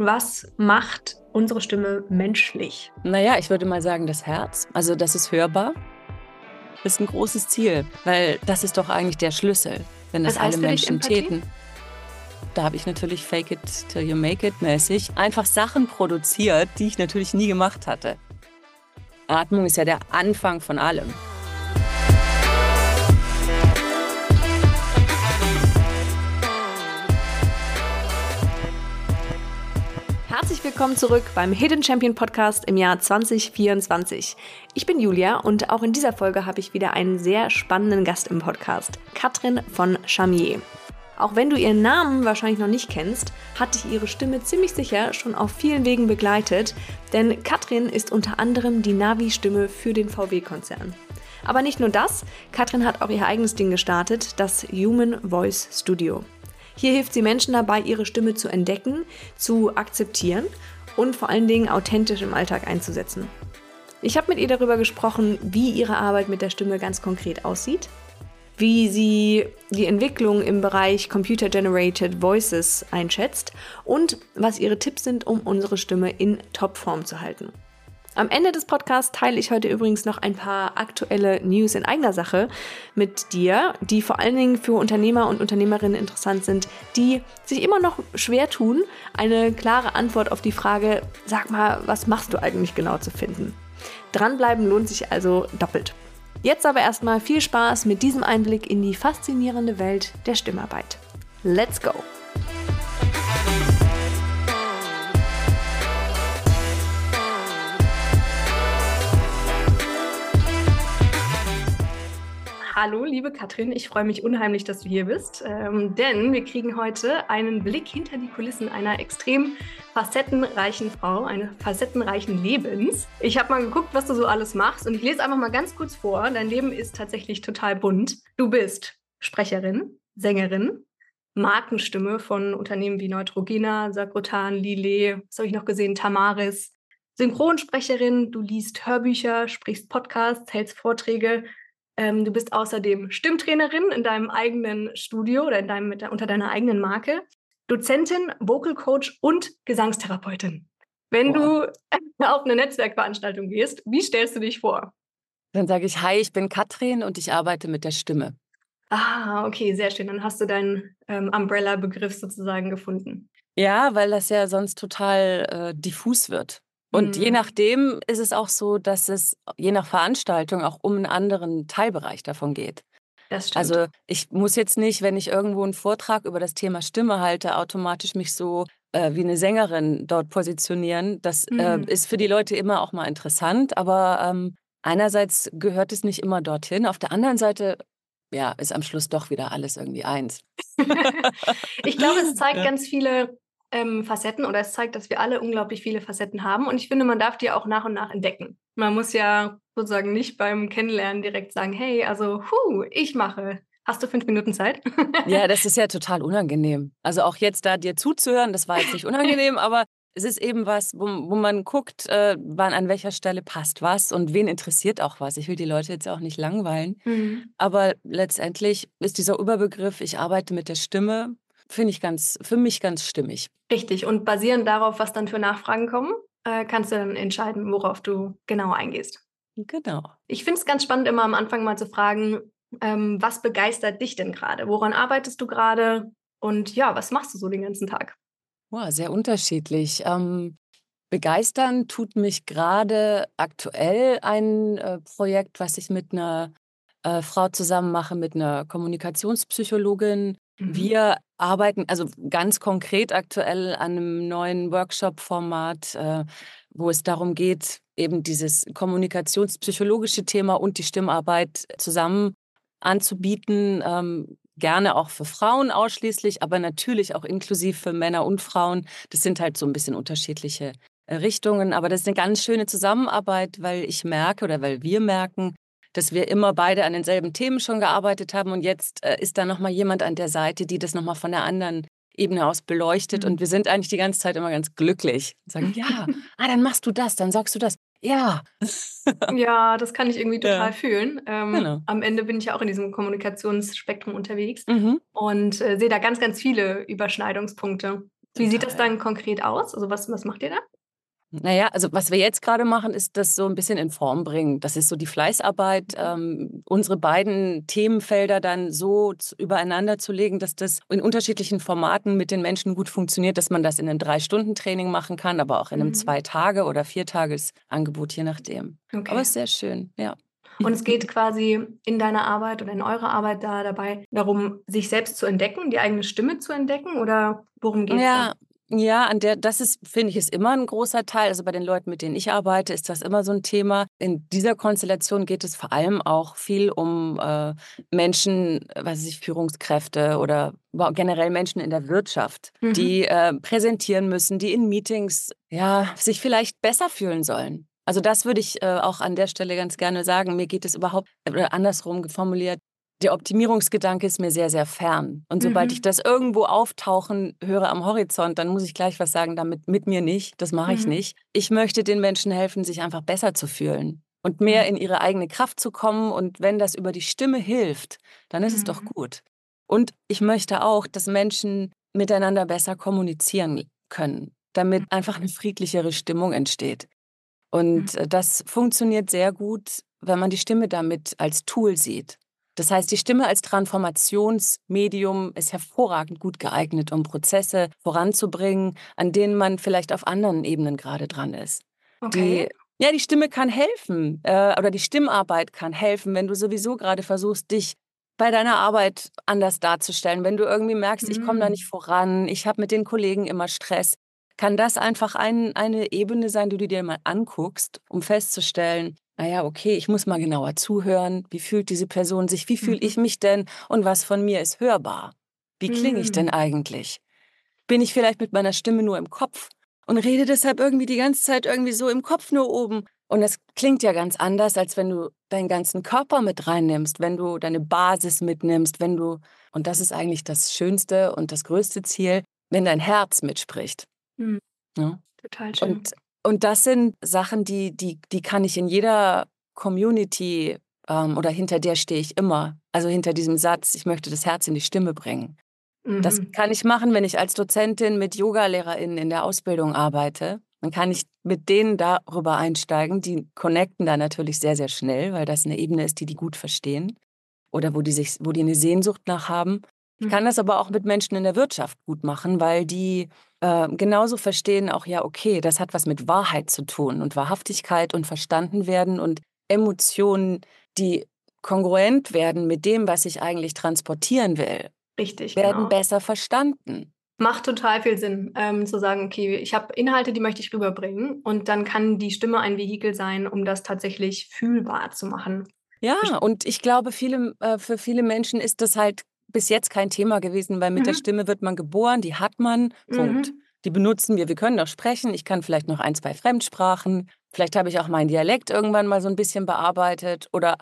was macht unsere Stimme menschlich? Naja, ich würde mal sagen, das Herz. Also, das ist hörbar. Das ist ein großes Ziel, weil das ist doch eigentlich der Schlüssel, wenn das alle Menschen täten. Da habe ich natürlich Fake it till you make it mäßig einfach Sachen produziert, die ich natürlich nie gemacht hatte. Atmung ist ja der Anfang von allem. Herzlich willkommen zurück beim Hidden Champion Podcast im Jahr 2024. Ich bin Julia und auch in dieser Folge habe ich wieder einen sehr spannenden Gast im Podcast, Katrin von Chamier. Auch wenn du ihren Namen wahrscheinlich noch nicht kennst, hat dich ihre Stimme ziemlich sicher schon auf vielen Wegen begleitet, denn Katrin ist unter anderem die Navi-Stimme für den VW-Konzern. Aber nicht nur das, Katrin hat auch ihr eigenes Ding gestartet, das Human Voice Studio. Hier hilft sie Menschen dabei, ihre Stimme zu entdecken, zu akzeptieren und vor allen Dingen authentisch im Alltag einzusetzen. Ich habe mit ihr darüber gesprochen, wie ihre Arbeit mit der Stimme ganz konkret aussieht, wie sie die Entwicklung im Bereich Computer Generated Voices einschätzt und was ihre Tipps sind, um unsere Stimme in Topform zu halten. Am Ende des Podcasts teile ich heute übrigens noch ein paar aktuelle News in eigener Sache mit dir, die vor allen Dingen für Unternehmer und Unternehmerinnen interessant sind, die sich immer noch schwer tun, eine klare Antwort auf die Frage, sag mal, was machst du eigentlich genau zu finden. Dranbleiben lohnt sich also doppelt. Jetzt aber erstmal viel Spaß mit diesem Einblick in die faszinierende Welt der Stimmarbeit. Let's go! Hallo, liebe Katrin, ich freue mich unheimlich, dass du hier bist, ähm, denn wir kriegen heute einen Blick hinter die Kulissen einer extrem facettenreichen Frau, eines facettenreichen Lebens. Ich habe mal geguckt, was du so alles machst und ich lese einfach mal ganz kurz vor. Dein Leben ist tatsächlich total bunt. Du bist Sprecherin, Sängerin, Markenstimme von Unternehmen wie Neutrogena, Sagrotan, Lillet, was habe ich noch gesehen, Tamaris, Synchronsprecherin, du liest Hörbücher, sprichst Podcasts, hältst Vorträge ähm, du bist außerdem Stimmtrainerin in deinem eigenen Studio oder in deinem, unter deiner eigenen Marke, Dozentin, Vocal Coach und Gesangstherapeutin. Wenn Boah. du auf eine Netzwerkveranstaltung gehst, wie stellst du dich vor? Dann sage ich, hi, ich bin Katrin und ich arbeite mit der Stimme. Ah, okay, sehr schön. Dann hast du deinen ähm, Umbrella-Begriff sozusagen gefunden. Ja, weil das ja sonst total äh, diffus wird. Und mhm. je nachdem ist es auch so, dass es je nach Veranstaltung auch um einen anderen Teilbereich davon geht. Das stimmt. Also ich muss jetzt nicht, wenn ich irgendwo einen Vortrag über das Thema Stimme halte, automatisch mich so äh, wie eine Sängerin dort positionieren. Das äh, mhm. äh, ist für die Leute immer auch mal interessant, aber ähm, einerseits gehört es nicht immer dorthin. Auf der anderen Seite ja, ist am Schluss doch wieder alles irgendwie eins. ich glaube, es zeigt ja. ganz viele ähm, Facetten oder es zeigt, dass wir alle unglaublich viele Facetten haben. Und ich finde, man darf die auch nach und nach entdecken. Man muss ja sozusagen nicht beim Kennenlernen direkt sagen, hey, also, hu, ich mache. Hast du fünf Minuten Zeit? ja, das ist ja total unangenehm. Also auch jetzt da dir zuzuhören, das war jetzt nicht unangenehm, aber es ist eben was, wo, wo man guckt, äh, wann an welcher Stelle passt was und wen interessiert auch was. Ich will die Leute jetzt auch nicht langweilen. Mhm. Aber letztendlich ist dieser Überbegriff, ich arbeite mit der Stimme, finde ich ganz, für mich ganz stimmig. Richtig. Und basierend darauf, was dann für Nachfragen kommen, äh, kannst du dann entscheiden, worauf du genau eingehst. Genau. Ich finde es ganz spannend, immer am Anfang mal zu fragen, ähm, was begeistert dich denn gerade? Woran arbeitest du gerade? Und ja, was machst du so den ganzen Tag? Wow, sehr unterschiedlich. Ähm, begeistern tut mich gerade aktuell ein äh, Projekt, was ich mit einer äh, Frau zusammen mache, mit einer Kommunikationspsychologin. Mhm. Wir arbeiten also ganz konkret aktuell an einem neuen Workshop-Format, äh, wo es darum geht, eben dieses kommunikationspsychologische Thema und die Stimmarbeit zusammen anzubieten. Ähm, gerne auch für Frauen ausschließlich, aber natürlich auch inklusiv für Männer und Frauen. Das sind halt so ein bisschen unterschiedliche äh, Richtungen, aber das ist eine ganz schöne Zusammenarbeit, weil ich merke oder weil wir merken, dass wir immer beide an denselben Themen schon gearbeitet haben und jetzt äh, ist da nochmal jemand an der Seite, die das nochmal von der anderen Ebene aus beleuchtet mhm. und wir sind eigentlich die ganze Zeit immer ganz glücklich und sagen, ja, ah, dann machst du das, dann sagst du das. Ja. ja, das kann ich irgendwie total ja. fühlen. Ähm, genau. Am Ende bin ich ja auch in diesem Kommunikationsspektrum unterwegs mhm. und äh, sehe da ganz, ganz viele Überschneidungspunkte. Wie sieht das dann konkret aus? Also was, was macht ihr da? Naja, also was wir jetzt gerade machen, ist das so ein bisschen in Form bringen. Das ist so die Fleißarbeit, ähm, unsere beiden Themenfelder dann so übereinander zu legen, dass das in unterschiedlichen Formaten mit den Menschen gut funktioniert, dass man das in einem Drei-Stunden-Training machen kann, aber auch in einem mhm. Zwei-Tage- oder Vier-Tages-Angebot, je nachdem. Okay. Aber es ist sehr schön, ja. Und es geht quasi in deiner Arbeit oder in eurer Arbeit da dabei darum, sich selbst zu entdecken, die eigene Stimme zu entdecken oder worum geht es? Ja, da? Ja, an der, das ist, finde ich, ist immer ein großer Teil. Also bei den Leuten, mit denen ich arbeite, ist das immer so ein Thema. In dieser Konstellation geht es vor allem auch viel um äh, Menschen, was weiß ich, Führungskräfte oder generell Menschen in der Wirtschaft, mhm. die äh, präsentieren müssen, die in Meetings ja sich vielleicht besser fühlen sollen. Also das würde ich äh, auch an der Stelle ganz gerne sagen. Mir geht es überhaupt, oder andersrum formuliert, der Optimierungsgedanke ist mir sehr, sehr fern. Und sobald mhm. ich das irgendwo auftauchen höre am Horizont, dann muss ich gleich was sagen, damit mit mir nicht. Das mache ich mhm. nicht. Ich möchte den Menschen helfen, sich einfach besser zu fühlen und mehr mhm. in ihre eigene Kraft zu kommen. Und wenn das über die Stimme hilft, dann ist es doch mhm. gut. Und ich möchte auch, dass Menschen miteinander besser kommunizieren können, damit einfach eine friedlichere Stimmung entsteht. Und äh, das funktioniert sehr gut, wenn man die Stimme damit als Tool sieht. Das heißt, die Stimme als Transformationsmedium ist hervorragend gut geeignet, um Prozesse voranzubringen, an denen man vielleicht auf anderen Ebenen gerade dran ist. Okay. Die, ja, die Stimme kann helfen äh, oder die Stimmarbeit kann helfen, wenn du sowieso gerade versuchst, dich bei deiner Arbeit anders darzustellen. Wenn du irgendwie merkst, mhm. ich komme da nicht voran, ich habe mit den Kollegen immer Stress, kann das einfach ein, eine Ebene sein, die du dir mal anguckst, um festzustellen, naja, okay, ich muss mal genauer zuhören. Wie fühlt diese Person sich? Wie fühle mhm. ich mich denn? Und was von mir ist hörbar? Wie klinge ich denn mhm. eigentlich? Bin ich vielleicht mit meiner Stimme nur im Kopf und rede deshalb irgendwie die ganze Zeit irgendwie so im Kopf nur oben? Und das klingt ja ganz anders, als wenn du deinen ganzen Körper mit reinnimmst, wenn du deine Basis mitnimmst, wenn du, und das ist eigentlich das Schönste und das größte Ziel, wenn dein Herz mitspricht. Mhm. Ja? Total schön. Und und das sind Sachen, die, die, die kann ich in jeder Community ähm, oder hinter der stehe ich immer. Also hinter diesem Satz, ich möchte das Herz in die Stimme bringen. Mhm. Das kann ich machen, wenn ich als Dozentin mit Yogalehrerinnen in der Ausbildung arbeite. Dann kann ich mit denen darüber einsteigen. Die connecten da natürlich sehr, sehr schnell, weil das eine Ebene ist, die die gut verstehen oder wo die, sich, wo die eine Sehnsucht nach haben. Ich kann mhm. das aber auch mit Menschen in der Wirtschaft gut machen, weil die äh, genauso verstehen auch, ja, okay, das hat was mit Wahrheit zu tun und Wahrhaftigkeit und verstanden werden und Emotionen, die kongruent werden mit dem, was ich eigentlich transportieren will. Richtig. Werden genau. besser verstanden. Macht total viel Sinn, ähm, zu sagen, okay, ich habe Inhalte, die möchte ich rüberbringen und dann kann die Stimme ein Vehikel sein, um das tatsächlich fühlbar zu machen. Ja, und ich glaube, viele, äh, für viele Menschen ist das halt bis jetzt kein Thema gewesen, weil mit mhm. der Stimme wird man geboren, die hat man. Punkt. Mhm. Die benutzen wir. Wir können auch sprechen. Ich kann vielleicht noch ein, zwei Fremdsprachen. Vielleicht habe ich auch meinen Dialekt irgendwann mal so ein bisschen bearbeitet. Oder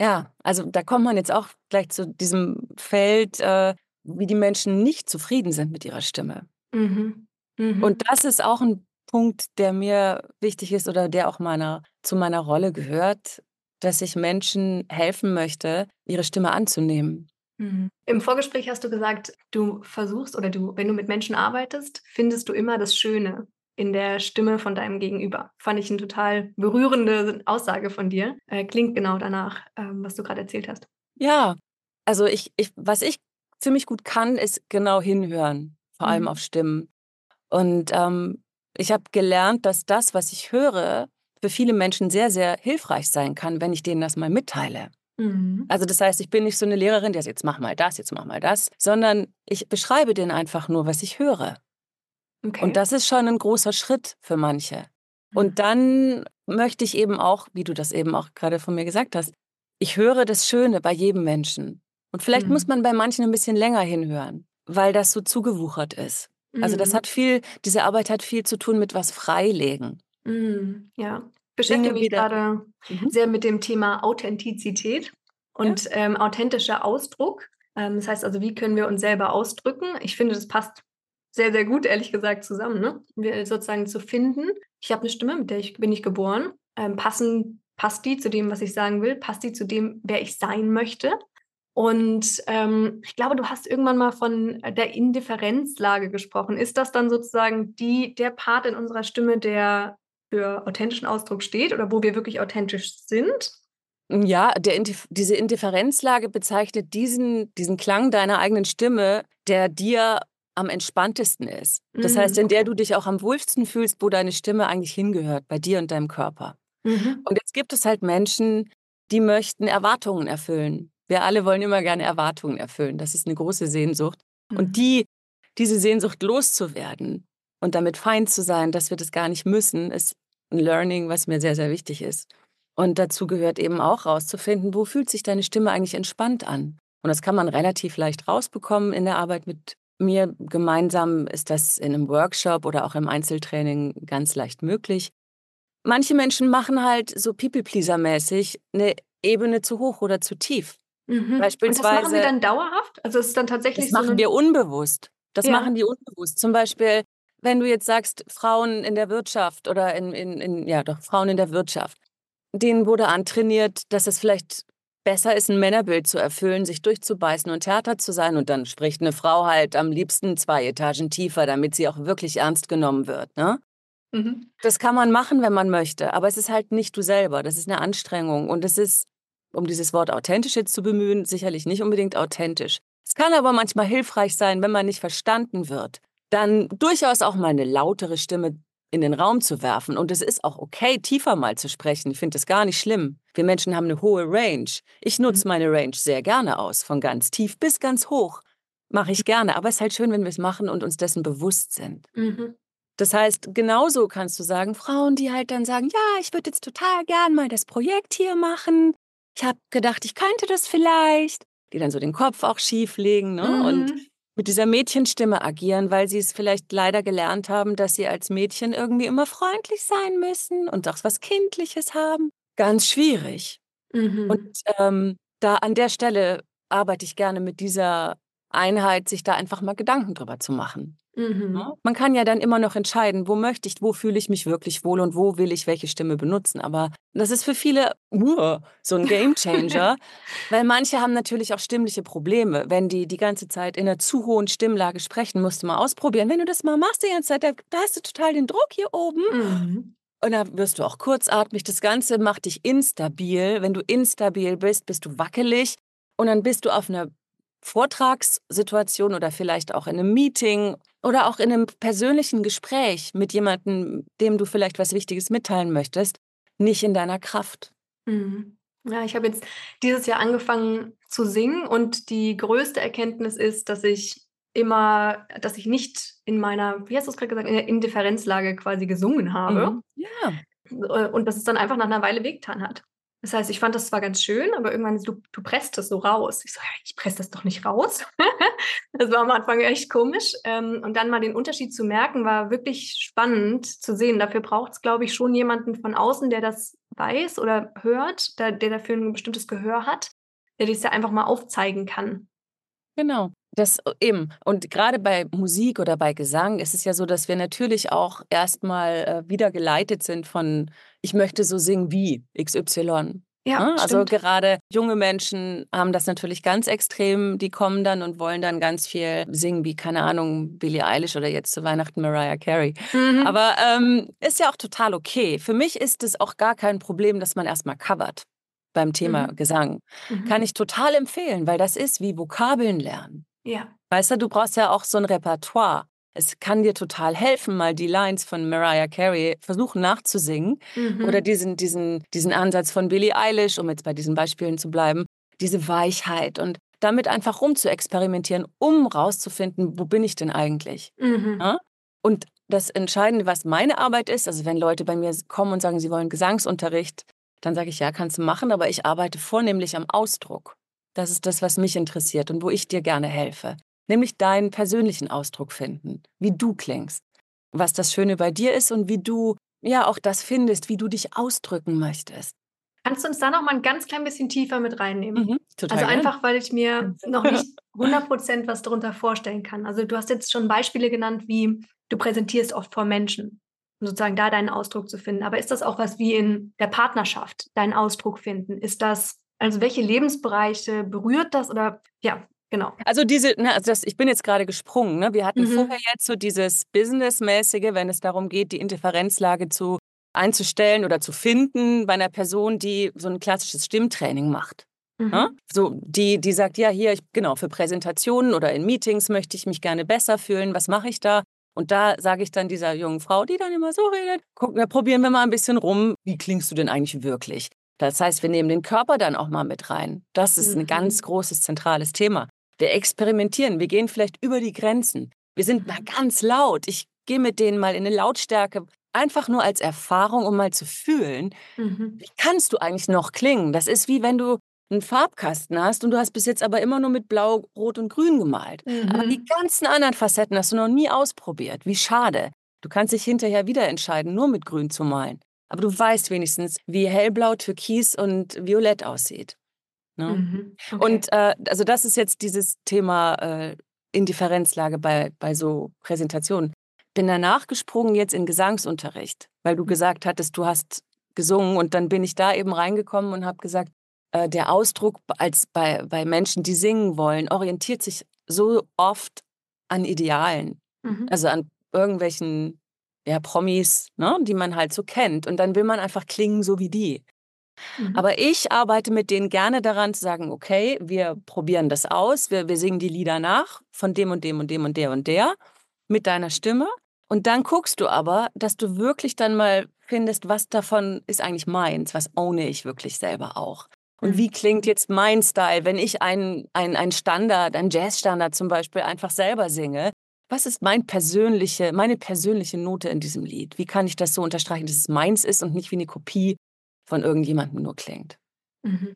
ja, also da kommt man jetzt auch gleich zu diesem Feld, äh, wie die Menschen nicht zufrieden sind mit ihrer Stimme. Mhm. Mhm. Und das ist auch ein Punkt, der mir wichtig ist oder der auch meiner, zu meiner Rolle gehört, dass ich Menschen helfen möchte, ihre Stimme anzunehmen. Mhm. Im Vorgespräch hast du gesagt, du versuchst oder du, wenn du mit Menschen arbeitest, findest du immer das Schöne in der Stimme von deinem Gegenüber. Fand ich eine total berührende Aussage von dir. Äh, klingt genau danach, ähm, was du gerade erzählt hast. Ja, also ich, ich, was ich ziemlich gut kann, ist genau hinhören, vor allem mhm. auf Stimmen. Und ähm, ich habe gelernt, dass das, was ich höre, für viele Menschen sehr, sehr hilfreich sein kann, wenn ich denen das mal mitteile. Mhm. Also das heißt, ich bin nicht so eine Lehrerin, die sagt, jetzt mach mal das, jetzt mach mal das, sondern ich beschreibe denen einfach nur, was ich höre. Okay. Und das ist schon ein großer Schritt für manche. Und mhm. dann möchte ich eben auch, wie du das eben auch gerade von mir gesagt hast, ich höre das Schöne bei jedem Menschen. Und vielleicht mhm. muss man bei manchen ein bisschen länger hinhören, weil das so zugewuchert ist. Also das mhm. hat viel, diese Arbeit hat viel zu tun mit was freilegen. Mhm. Ja beschäftige mich gerade mhm. sehr mit dem Thema Authentizität und ja. ähm, authentischer Ausdruck. Ähm, das heißt also, wie können wir uns selber ausdrücken? Ich finde, das passt sehr, sehr gut, ehrlich gesagt, zusammen. Ne? Wir sozusagen zu finden. Ich habe eine Stimme, mit der ich bin ich geboren. Ähm, passen, passt die zu dem, was ich sagen will? Passt die zu dem, wer ich sein möchte? Und ähm, ich glaube, du hast irgendwann mal von der Indifferenzlage gesprochen. Ist das dann sozusagen die, der Part in unserer Stimme, der für authentischen Ausdruck steht oder wo wir wirklich authentisch sind? Ja, der, diese Indifferenzlage bezeichnet diesen, diesen Klang deiner eigenen Stimme, der dir am entspanntesten ist. Das mhm. heißt, in der du dich auch am wohlsten fühlst, wo deine Stimme eigentlich hingehört, bei dir und deinem Körper. Mhm. Und jetzt gibt es halt Menschen, die möchten Erwartungen erfüllen. Wir alle wollen immer gerne Erwartungen erfüllen. Das ist eine große Sehnsucht. Mhm. Und die, diese Sehnsucht loszuwerden und damit fein zu sein, dass wir das gar nicht müssen, ist ein Learning, was mir sehr, sehr wichtig ist. Und dazu gehört eben auch rauszufinden, wo fühlt sich deine Stimme eigentlich entspannt an. Und das kann man relativ leicht rausbekommen in der Arbeit mit mir. Gemeinsam ist das in einem Workshop oder auch im Einzeltraining ganz leicht möglich. Manche Menschen machen halt so People-Pleaser-mäßig eine Ebene zu hoch oder zu tief. Mhm. Beispielsweise. Und das machen Sie dann dauerhaft? Also es ist dann tatsächlich das so machen wir unbewusst. Das ja. machen die unbewusst. Zum Beispiel, wenn du jetzt sagst, Frauen in der Wirtschaft oder in, in, in ja doch, Frauen in der Wirtschaft, denen wurde antrainiert, dass es vielleicht besser ist, ein Männerbild zu erfüllen, sich durchzubeißen und härter zu sein. Und dann spricht eine Frau halt am liebsten zwei Etagen tiefer, damit sie auch wirklich ernst genommen wird. Ne? Mhm. Das kann man machen, wenn man möchte, aber es ist halt nicht du selber. Das ist eine Anstrengung und es ist, um dieses Wort authentisch jetzt zu bemühen, sicherlich nicht unbedingt authentisch. Es kann aber manchmal hilfreich sein, wenn man nicht verstanden wird, dann durchaus auch mal eine lautere Stimme in den Raum zu werfen. Und es ist auch okay, tiefer mal zu sprechen. Ich finde das gar nicht schlimm. Wir Menschen haben eine hohe Range. Ich nutze mhm. meine Range sehr gerne aus, von ganz tief bis ganz hoch. Mache ich gerne. Aber es ist halt schön, wenn wir es machen und uns dessen bewusst sind. Mhm. Das heißt, genauso kannst du sagen, Frauen, die halt dann sagen, ja, ich würde jetzt total gern mal das Projekt hier machen. Ich habe gedacht, ich könnte das vielleicht. Die dann so den Kopf auch schief legen ne? Mhm. und mit dieser Mädchenstimme agieren, weil sie es vielleicht leider gelernt haben, dass sie als Mädchen irgendwie immer freundlich sein müssen und auch was Kindliches haben. Ganz schwierig. Mhm. Und ähm, da an der Stelle arbeite ich gerne mit dieser Einheit, sich da einfach mal Gedanken drüber zu machen. Mhm. Man kann ja dann immer noch entscheiden, wo möchte ich, wo fühle ich mich wirklich wohl und wo will ich welche Stimme benutzen. Aber das ist für viele uh, so ein Gamechanger, weil manche haben natürlich auch stimmliche Probleme. Wenn die die ganze Zeit in einer zu hohen Stimmlage sprechen, musst du mal ausprobieren. Wenn du das mal machst die ganze Zeit, da, da hast du total den Druck hier oben. Mhm. Und da wirst du auch kurzatmig. Das Ganze macht dich instabil. Wenn du instabil bist, bist du wackelig. Und dann bist du auf einer Vortragssituation oder vielleicht auch in einem Meeting oder auch in einem persönlichen Gespräch mit jemandem, dem du vielleicht was Wichtiges mitteilen möchtest, nicht in deiner Kraft. Mhm. Ja, ich habe jetzt dieses Jahr angefangen zu singen und die größte Erkenntnis ist, dass ich immer, dass ich nicht in meiner, wie hast du es gerade gesagt, in der Indifferenzlage quasi gesungen habe. Mhm. Ja. Äh, und dass es dann einfach nach einer Weile wehgetan hat. Das heißt, ich fand das zwar ganz schön, aber irgendwann, du, du presst das so raus. Ich so, ich presse das doch nicht raus. das war am Anfang echt komisch. Ähm, und dann mal den Unterschied zu merken, war wirklich spannend zu sehen. Dafür braucht es, glaube ich, schon jemanden von außen, der das weiß oder hört, der, der dafür ein bestimmtes Gehör hat, der das ja einfach mal aufzeigen kann. Genau. Das äh, eben. Und gerade bei Musik oder bei Gesang ist es ja so, dass wir natürlich auch erstmal äh, wieder geleitet sind von, ich möchte so singen wie XY. Ja, ne? also stimmt. gerade junge Menschen haben das natürlich ganz extrem. Die kommen dann und wollen dann ganz viel singen, wie, keine Ahnung, Billie Eilish oder jetzt zu Weihnachten Mariah Carey. Mhm. Aber ähm, ist ja auch total okay. Für mich ist es auch gar kein Problem, dass man erstmal covert beim Thema mhm. Gesang. Mhm. Kann ich total empfehlen, weil das ist wie Vokabeln lernen. Ja. Weißt du, du brauchst ja auch so ein Repertoire. Es kann dir total helfen, mal die Lines von Mariah Carey versuchen nachzusingen mhm. oder diesen, diesen, diesen Ansatz von Billie Eilish, um jetzt bei diesen Beispielen zu bleiben, diese Weichheit und damit einfach rum zu experimentieren, um rauszufinden, wo bin ich denn eigentlich? Mhm. Ja? Und das Entscheidende, was meine Arbeit ist, also wenn Leute bei mir kommen und sagen, sie wollen Gesangsunterricht, dann sage ich, ja, kannst du machen, aber ich arbeite vornehmlich am Ausdruck. Das ist das, was mich interessiert und wo ich dir gerne helfe. Nämlich deinen persönlichen Ausdruck finden, wie du klingst, was das Schöne bei dir ist und wie du ja auch das findest, wie du dich ausdrücken möchtest. Kannst du uns da noch mal ein ganz klein bisschen tiefer mit reinnehmen? Mhm, also einfach, weil ich mir noch nicht 100% was darunter vorstellen kann. Also du hast jetzt schon Beispiele genannt, wie du präsentierst oft vor Menschen, um sozusagen da deinen Ausdruck zu finden. Aber ist das auch was wie in der Partnerschaft, deinen Ausdruck finden? Ist das Also welche Lebensbereiche berührt das oder ja, Genau. Also diese, ne, also das, ich bin jetzt gerade gesprungen. Ne? Wir hatten mhm. vorher jetzt so dieses Businessmäßige, wenn es darum geht, die Indifferenzlage zu einzustellen oder zu finden bei einer Person, die so ein klassisches Stimmtraining macht. Mhm. Ne? So, die, die sagt, ja, hier, ich, genau, für Präsentationen oder in Meetings möchte ich mich gerne besser fühlen. Was mache ich da? Und da sage ich dann dieser jungen Frau, die dann immer so redet, gucken wir, probieren wir mal ein bisschen rum. Wie klingst du denn eigentlich wirklich? Das heißt, wir nehmen den Körper dann auch mal mit rein. Das ist mhm. ein ganz großes, zentrales Thema. Wir experimentieren, wir gehen vielleicht über die Grenzen. Wir sind mal ganz laut. Ich gehe mit denen mal in eine Lautstärke, einfach nur als Erfahrung, um mal zu fühlen, mhm. wie kannst du eigentlich noch klingen? Das ist wie wenn du einen Farbkasten hast und du hast bis jetzt aber immer nur mit Blau, Rot und Grün gemalt. Mhm. Aber die ganzen anderen Facetten hast du noch nie ausprobiert. Wie schade. Du kannst dich hinterher wieder entscheiden, nur mit Grün zu malen. Aber du weißt wenigstens, wie hellblau, türkis und violett aussieht. Ne? Mhm. Okay. Und äh, also das ist jetzt dieses Thema äh, Indifferenzlage bei, bei so Präsentationen. Bin danach gesprungen jetzt in Gesangsunterricht, weil du mhm. gesagt hattest, du hast gesungen und dann bin ich da eben reingekommen und habe gesagt, äh, der Ausdruck als bei, bei Menschen, die singen wollen, orientiert sich so oft an Idealen, mhm. also an irgendwelchen ja, Promis, ne, die man halt so kennt. Und dann will man einfach klingen so wie die. Mhm. Aber ich arbeite mit denen gerne daran zu sagen, okay, wir probieren das aus, wir, wir singen die Lieder nach von dem und dem und dem und der und der mit deiner Stimme. Und dann guckst du aber, dass du wirklich dann mal findest, was davon ist eigentlich meins, was ohne ich wirklich selber auch. Und mhm. wie klingt jetzt mein Style, wenn ich einen ein Standard, einen Jazzstandard zum Beispiel einfach selber singe? Was ist mein persönliche, meine persönliche Note in diesem Lied? Wie kann ich das so unterstreichen, dass es meins ist und nicht wie eine Kopie von irgendjemandem nur klingt. Mhm.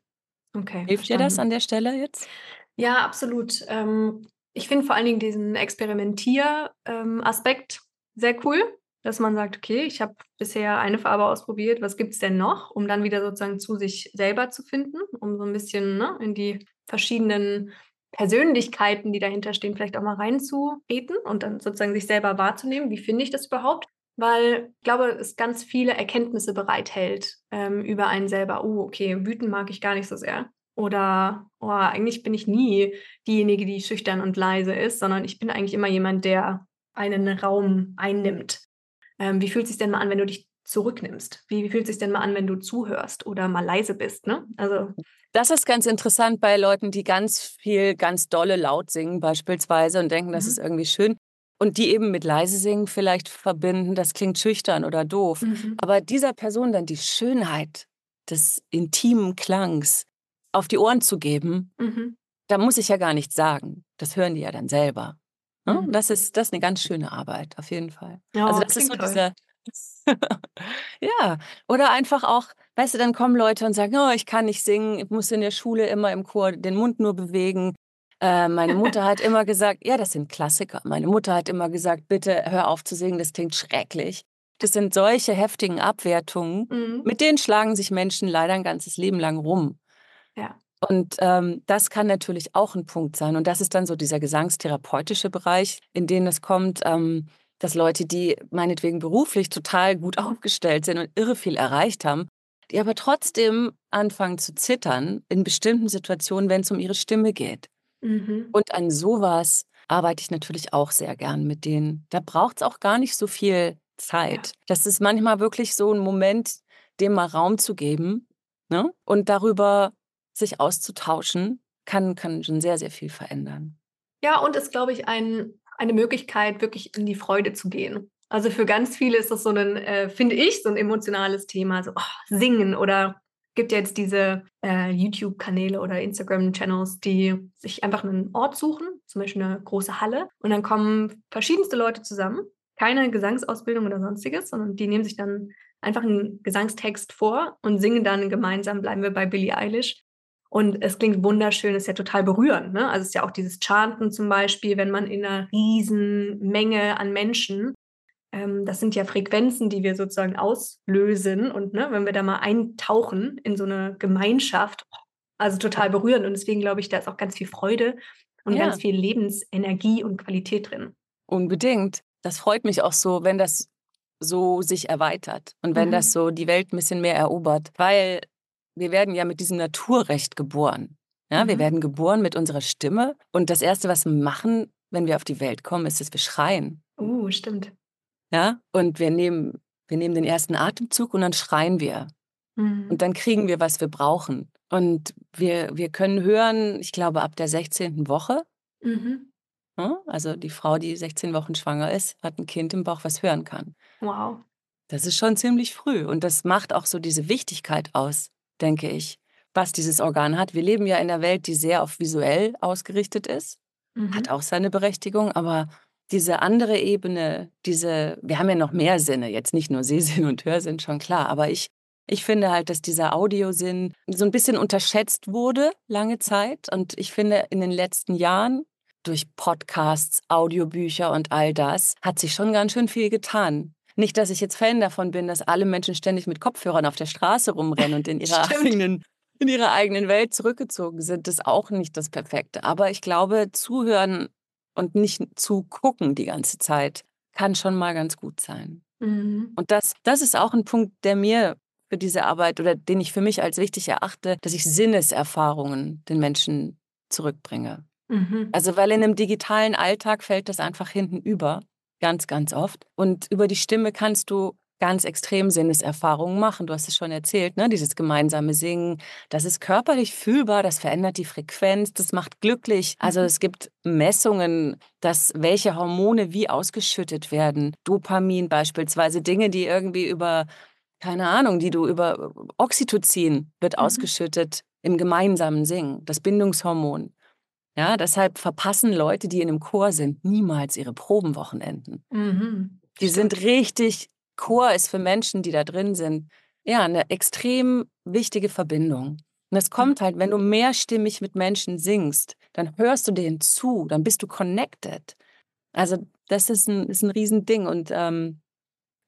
Okay. Hilft dir das an der Stelle jetzt? Ja, absolut. Ähm, ich finde vor allen Dingen diesen Experimentier-Aspekt ähm, sehr cool, dass man sagt, okay, ich habe bisher eine Farbe ausprobiert, was gibt es denn noch, um dann wieder sozusagen zu sich selber zu finden, um so ein bisschen ne, in die verschiedenen Persönlichkeiten, die dahinter stehen, vielleicht auch mal reinzubeten und dann sozusagen sich selber wahrzunehmen. Wie finde ich das überhaupt? weil ich glaube, es ganz viele Erkenntnisse bereithält ähm, über einen selber. Oh, okay, wütend mag ich gar nicht so sehr. Oder oh, eigentlich bin ich nie diejenige, die schüchtern und leise ist, sondern ich bin eigentlich immer jemand, der einen Raum einnimmt. Ähm, wie fühlt es sich denn mal an, wenn du dich zurücknimmst? Wie, wie fühlt es sich denn mal an, wenn du zuhörst oder mal leise bist? Ne? Also das ist ganz interessant bei Leuten, die ganz viel, ganz dolle laut singen beispielsweise und denken, das mhm. ist irgendwie schön und die eben mit leise singen vielleicht verbinden, das klingt schüchtern oder doof. Mhm. Aber dieser Person dann die Schönheit des intimen Klangs auf die Ohren zu geben, mhm. da muss ich ja gar nichts sagen. Das hören die ja dann selber. Ne? Mhm. Das, ist, das ist eine ganz schöne Arbeit, auf jeden Fall. Ja, also das ist so dieser. ja, oder einfach auch, weißt du, dann kommen Leute und sagen, oh, ich kann nicht singen, ich muss in der Schule immer im Chor den Mund nur bewegen. Äh, meine Mutter hat immer gesagt, ja, das sind Klassiker. Meine Mutter hat immer gesagt, bitte hör auf zu singen, das klingt schrecklich. Das sind solche heftigen Abwertungen, mhm. mit denen schlagen sich Menschen leider ein ganzes Leben lang rum. Ja. Und ähm, das kann natürlich auch ein Punkt sein. Und das ist dann so dieser gesangstherapeutische Bereich, in den es kommt, ähm, dass Leute, die meinetwegen beruflich total gut aufgestellt sind und irre viel erreicht haben, die aber trotzdem anfangen zu zittern in bestimmten Situationen, wenn es um ihre Stimme geht. Mhm. Und an sowas arbeite ich natürlich auch sehr gern mit denen. Da braucht es auch gar nicht so viel Zeit. Ja. Das ist manchmal wirklich so ein Moment, dem mal Raum zu geben ne? und darüber sich auszutauschen, kann, kann schon sehr, sehr viel verändern. Ja, und ist, glaube ich, ein, eine Möglichkeit, wirklich in die Freude zu gehen. Also für ganz viele ist das so ein, äh, finde ich, so ein emotionales Thema, so oh, Singen oder gibt ja jetzt diese äh, YouTube-Kanäle oder Instagram-Channels, die sich einfach einen Ort suchen, zum Beispiel eine große Halle, und dann kommen verschiedenste Leute zusammen, keine Gesangsausbildung oder sonstiges, sondern die nehmen sich dann einfach einen Gesangstext vor und singen dann gemeinsam, bleiben wir bei Billie Eilish. Und es klingt wunderschön, ist ja total berührend. Ne? Also es ist ja auch dieses Chanten zum Beispiel, wenn man in einer riesen Menge an Menschen ähm, das sind ja Frequenzen, die wir sozusagen auslösen. Und ne, wenn wir da mal eintauchen in so eine Gemeinschaft, also total berührend. Und deswegen glaube ich, da ist auch ganz viel Freude und ja. ganz viel Lebensenergie und Qualität drin. Unbedingt. Das freut mich auch so, wenn das so sich erweitert und wenn mhm. das so die Welt ein bisschen mehr erobert, weil wir werden ja mit diesem Naturrecht geboren. Ja, mhm. Wir werden geboren mit unserer Stimme. Und das Erste, was wir machen, wenn wir auf die Welt kommen, ist, dass wir schreien. Uh, stimmt. Ja, und wir nehmen, wir nehmen den ersten Atemzug und dann schreien wir. Mhm. Und dann kriegen wir, was wir brauchen. Und wir, wir können hören, ich glaube, ab der 16. Woche. Mhm. Ja, also die Frau, die 16 Wochen schwanger ist, hat ein Kind im Bauch, was hören kann. Wow. Das ist schon ziemlich früh. Und das macht auch so diese Wichtigkeit aus, denke ich, was dieses Organ hat. Wir leben ja in einer Welt, die sehr auf visuell ausgerichtet ist. Mhm. Hat auch seine Berechtigung, aber diese andere Ebene, diese, wir haben ja noch mehr Sinne, jetzt nicht nur Sehsinn und Hörsinn, schon klar, aber ich ich finde halt, dass dieser Audiosinn so ein bisschen unterschätzt wurde lange Zeit. Und ich finde, in den letzten Jahren durch Podcasts, Audiobücher und all das hat sich schon ganz schön viel getan. Nicht, dass ich jetzt Fan davon bin, dass alle Menschen ständig mit Kopfhörern auf der Straße rumrennen und in ihrer eigenen in ihrer eigenen Welt zurückgezogen sind, das ist auch nicht das Perfekte. Aber ich glaube, zuhören und nicht zugucken die ganze Zeit kann schon mal ganz gut sein. Mhm. Und das, das ist auch ein Punkt, der mir für diese Arbeit oder den ich für mich als wichtig erachte, dass ich Sinneserfahrungen den Menschen zurückbringe. Mhm. Also weil in einem digitalen Alltag fällt das einfach hinten über, ganz, ganz oft. Und über die Stimme kannst du ganz extrem Sinneserfahrungen machen. Du hast es schon erzählt, ne? dieses gemeinsame Singen. Das ist körperlich fühlbar, das verändert die Frequenz, das macht glücklich. Also mhm. es gibt Messungen, dass welche Hormone wie ausgeschüttet werden. Dopamin beispielsweise, Dinge, die irgendwie über keine Ahnung, die du über Oxytocin wird mhm. ausgeschüttet im gemeinsamen Singen, das Bindungshormon. Ja, deshalb verpassen Leute, die in einem Chor sind, niemals ihre Probenwochenenden. Mhm. Die sind richtig, Chor ist für Menschen, die da drin sind, ja, eine extrem wichtige Verbindung. Und es kommt halt, wenn du mehrstimmig mit Menschen singst, dann hörst du denen zu, dann bist du connected. Also das ist ein, ist ein Riesending. Und ähm,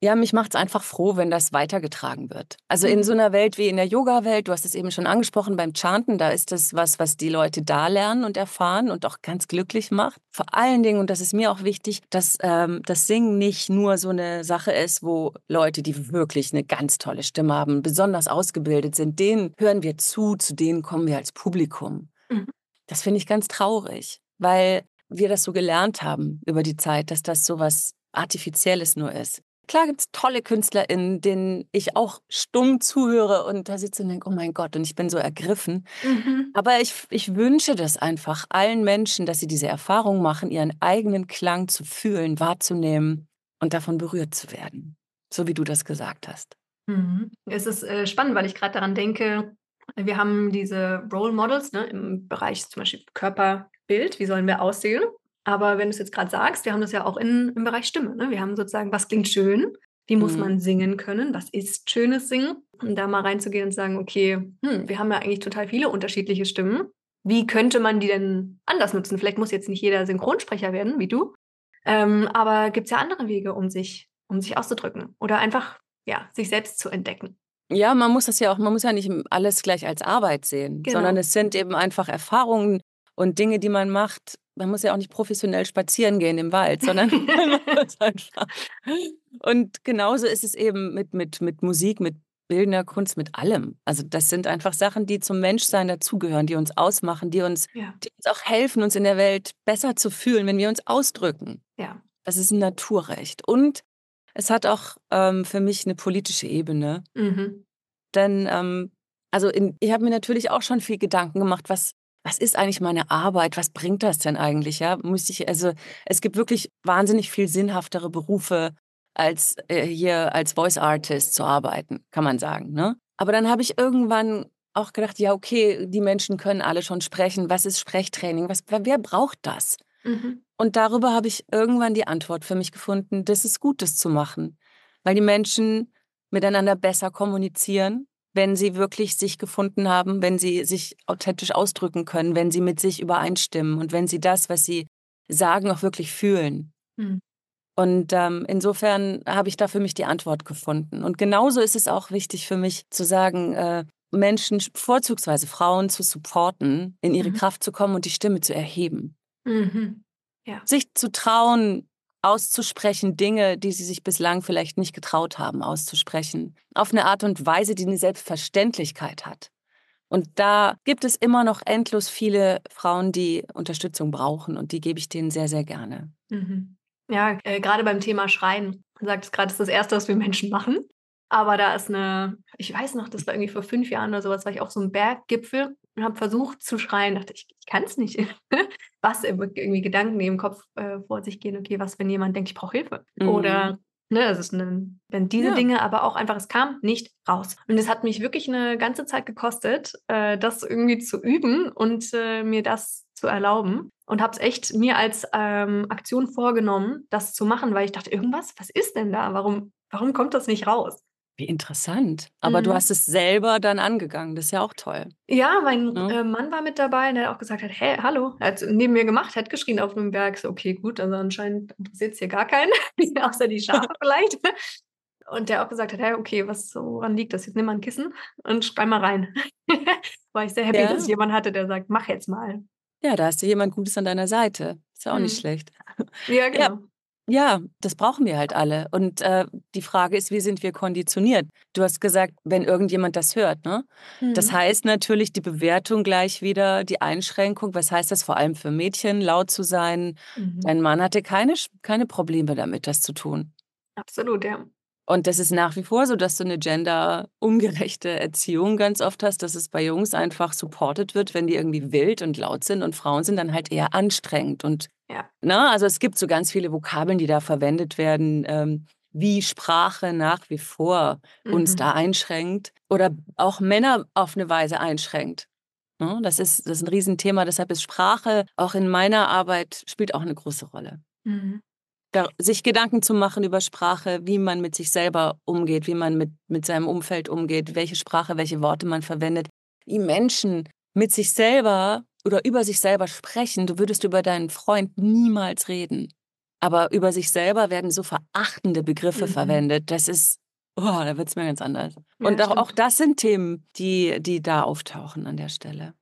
ja, mich macht es einfach froh, wenn das weitergetragen wird. Also in mhm. so einer Welt wie in der Yoga-Welt, du hast es eben schon angesprochen beim Chanten, da ist das was, was die Leute da lernen und erfahren und auch ganz glücklich macht. Vor allen Dingen, und das ist mir auch wichtig, dass ähm, das Singen nicht nur so eine Sache ist, wo Leute, die wirklich eine ganz tolle Stimme haben, besonders ausgebildet sind, denen hören wir zu, zu denen kommen wir als Publikum. Mhm. Das finde ich ganz traurig, weil wir das so gelernt haben über die Zeit, dass das so was Artifizielles nur ist. Klar gibt es tolle KünstlerInnen, denen ich auch stumm zuhöre und da sitze und denke, oh mein Gott, und ich bin so ergriffen. Mhm. Aber ich, ich wünsche das einfach allen Menschen, dass sie diese Erfahrung machen, ihren eigenen Klang zu fühlen, wahrzunehmen und davon berührt zu werden. So wie du das gesagt hast. Mhm. Es ist äh, spannend, weil ich gerade daran denke, wir haben diese Role Models ne, im Bereich zum Beispiel Körperbild, wie sollen wir aussehen? Aber wenn du es jetzt gerade sagst, wir haben das ja auch in, im Bereich Stimme. Ne? Wir haben sozusagen, was klingt schön? Wie muss mhm. man singen können? Was ist schönes Singen? Und da mal reinzugehen und sagen, okay, hm, wir haben ja eigentlich total viele unterschiedliche Stimmen. Wie könnte man die denn anders nutzen? Vielleicht muss jetzt nicht jeder Synchronsprecher werden, wie du. Ähm, aber gibt es ja andere Wege, um sich, um sich auszudrücken oder einfach ja, sich selbst zu entdecken. Ja, man muss das ja auch, man muss ja nicht alles gleich als Arbeit sehen, genau. sondern es sind eben einfach Erfahrungen und Dinge, die man macht, man muss ja auch nicht professionell spazieren gehen im Wald, sondern man macht einfach. Und genauso ist es eben mit, mit, mit Musik, mit bildender Kunst, mit allem. Also das sind einfach Sachen, die zum Menschsein dazugehören, die uns ausmachen, die uns, ja. die uns auch helfen, uns in der Welt besser zu fühlen, wenn wir uns ausdrücken. Ja. Das ist ein Naturrecht. Und es hat auch ähm, für mich eine politische Ebene. Mhm. Denn ähm, also in, ich habe mir natürlich auch schon viel Gedanken gemacht, was, was ist eigentlich meine Arbeit? Was bringt das denn eigentlich? Ja, muss ich, also es gibt wirklich wahnsinnig viel sinnhaftere Berufe, als äh, hier als Voice Artist zu arbeiten, kann man sagen. Ne? Aber dann habe ich irgendwann auch gedacht, ja, okay, die Menschen können alle schon sprechen. Was ist Sprechtraining? Was, wer braucht das? Mhm. Und darüber habe ich irgendwann die Antwort für mich gefunden, das ist gut, das zu machen. Weil die Menschen miteinander besser kommunizieren, wenn sie wirklich sich gefunden haben, wenn sie sich authentisch ausdrücken können, wenn sie mit sich übereinstimmen und wenn sie das, was sie sagen, auch wirklich fühlen. Mhm. Und ähm, insofern habe ich da für mich die Antwort gefunden. Und genauso ist es auch wichtig für mich zu sagen, äh, Menschen, vorzugsweise Frauen, zu supporten, in ihre mhm. Kraft zu kommen und die Stimme zu erheben. Mhm. Ja. Sich zu trauen, auszusprechen Dinge, die sie sich bislang vielleicht nicht getraut haben auszusprechen, auf eine Art und Weise, die eine Selbstverständlichkeit hat. Und da gibt es immer noch endlos viele Frauen, die Unterstützung brauchen und die gebe ich denen sehr, sehr gerne. Mhm. Ja, äh, gerade beim Thema Schreien. Du sagst gerade, das ist das Erste, was wir Menschen machen. Aber da ist eine, ich weiß noch, das war irgendwie vor fünf Jahren oder sowas, war ich auf so einem Berggipfel und habe versucht zu schreien. Dachte, ich, ich kann es nicht. was irgendwie Gedanken im Kopf äh, vor sich gehen. Okay, was, wenn jemand denkt, ich brauche Hilfe? Mhm. Oder Ne, das ist eine, wenn diese ja. Dinge aber auch einfach, es kam nicht raus. Und es hat mich wirklich eine ganze Zeit gekostet, äh, das irgendwie zu üben und äh, mir das zu erlauben. Und habe es echt mir als ähm, Aktion vorgenommen, das zu machen, weil ich dachte, irgendwas, was ist denn da? Warum, warum kommt das nicht raus? Wie interessant. Aber mhm. du hast es selber dann angegangen. Das ist ja auch toll. Ja, mein ja. Äh, Mann war mit dabei, der auch gesagt hat, hey, hallo. Er hat neben mir gemacht, hat geschrien auf einem Berg. So, okay, gut, also anscheinend interessiert es hier gar keinen, außer die Schafe vielleicht. Und der auch gesagt hat, hey, okay, was, woran liegt das? Jetzt nimm mal ein Kissen und schrei mal rein. war ich sehr happy, ja. dass ich jemanden hatte, der sagt, mach jetzt mal. Ja, da hast du jemand Gutes an deiner Seite. Ist ja auch mhm. nicht schlecht. Ja, genau. Ja. Ja, das brauchen wir halt alle. Und äh, die Frage ist, wie sind wir konditioniert? Du hast gesagt, wenn irgendjemand das hört, ne? Mhm. Das heißt natürlich die Bewertung gleich wieder, die Einschränkung. Was heißt das vor allem für Mädchen, laut zu sein? Mhm. Dein Mann hatte keine, keine Probleme damit, das zu tun. Absolut, ja. Und das ist nach wie vor so, dass du eine genderungerechte Erziehung ganz oft hast, dass es bei Jungs einfach supported wird, wenn die irgendwie wild und laut sind und Frauen sind dann halt eher anstrengend. Und ja. na, ne, also es gibt so ganz viele Vokabeln, die da verwendet werden, ähm, wie Sprache nach wie vor mhm. uns da einschränkt oder auch Männer auf eine Weise einschränkt. Ne, das ist, das ist ein Riesenthema, deshalb ist Sprache auch in meiner Arbeit spielt auch eine große Rolle. Mhm sich Gedanken zu machen über Sprache, wie man mit sich selber umgeht, wie man mit, mit seinem Umfeld umgeht, welche Sprache, welche Worte man verwendet. Wie Menschen mit sich selber oder über sich selber sprechen, du würdest über deinen Freund niemals reden. Aber über sich selber werden so verachtende Begriffe mhm. verwendet. Das ist, oh, da wird es mir ganz anders. Ja, Und auch, auch, das sind Themen, die, die da auftauchen an der Stelle.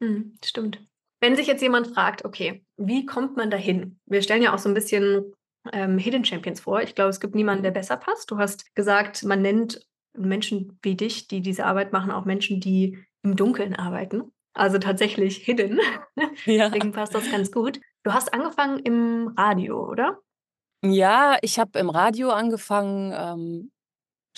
Mhm, stimmt. Wenn sich jetzt jemand fragt, okay, wie kommt man dahin? Wir stellen ja auch so ein bisschen ähm, Hidden Champions vor. Ich glaube, es gibt niemanden, der besser passt. Du hast gesagt, man nennt Menschen wie dich, die diese Arbeit machen, auch Menschen, die im Dunkeln arbeiten. Also tatsächlich hidden. Ja. Deswegen passt das ganz gut. Du hast angefangen im Radio, oder? Ja, ich habe im Radio angefangen. Ähm,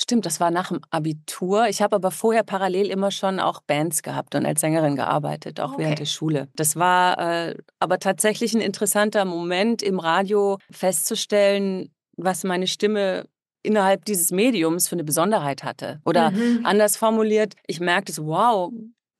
Stimmt, das war nach dem Abitur. Ich habe aber vorher parallel immer schon auch Bands gehabt und als Sängerin gearbeitet, auch okay. während der Schule. Das war äh, aber tatsächlich ein interessanter Moment im Radio festzustellen, was meine Stimme innerhalb dieses Mediums für eine Besonderheit hatte. Oder mhm. anders formuliert, ich merkte so, wow,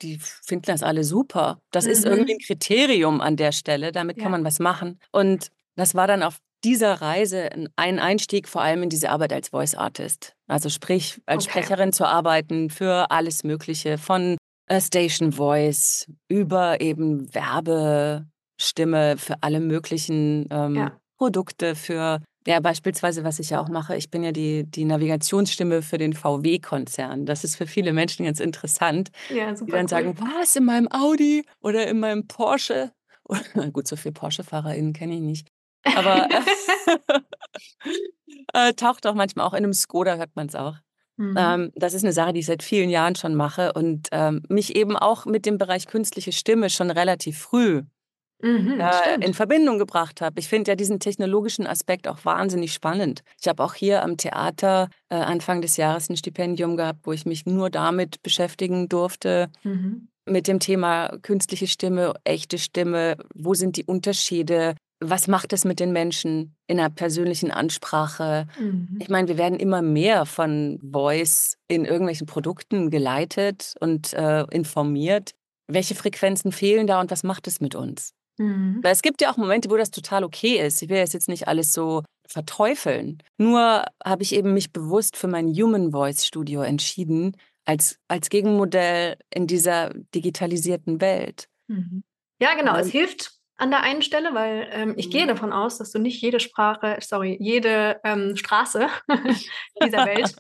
die finden das alle super. Das mhm. ist irgendwie ein Kriterium an der Stelle, damit ja. kann man was machen. Und das war dann auf dieser Reise ein Einstieg vor allem in diese Arbeit als Voice Artist. Also sprich, als okay. Sprecherin zu arbeiten für alles Mögliche, von äh, Station Voice über eben Werbestimme für alle möglichen ähm, ja. Produkte, für ja, beispielsweise, was ich ja auch mache, ich bin ja die, die Navigationsstimme für den VW-Konzern. Das ist für viele Menschen ganz interessant, ja, die dann cool. sagen, was, in meinem Audi oder in meinem Porsche? Gut, so viele Porsche-FahrerInnen kenne ich nicht. Aber äh, taucht auch manchmal auch in einem Skoda, hört man es auch. Mhm. Ähm, das ist eine Sache, die ich seit vielen Jahren schon mache und ähm, mich eben auch mit dem Bereich künstliche Stimme schon relativ früh mhm, äh, in Verbindung gebracht habe. Ich finde ja diesen technologischen Aspekt auch wahnsinnig spannend. Ich habe auch hier am Theater äh, Anfang des Jahres ein Stipendium gehabt, wo ich mich nur damit beschäftigen durfte. Mhm. Mit dem Thema künstliche Stimme, echte Stimme, wo sind die Unterschiede, was macht es mit den Menschen in einer persönlichen Ansprache? Mhm. Ich meine, wir werden immer mehr von Voice in irgendwelchen Produkten geleitet und äh, informiert. Welche Frequenzen fehlen da und was macht es mit uns? Mhm. Es gibt ja auch Momente, wo das total okay ist. Ich will jetzt nicht alles so verteufeln. Nur habe ich eben mich bewusst für mein Human Voice Studio entschieden, als, als Gegenmodell in dieser digitalisierten Welt. Mhm. Ja, genau. es hilft an der einen Stelle, weil ähm, ich gehe mhm. davon aus, dass du nicht jede Sprache, sorry, jede ähm, Straße dieser Welt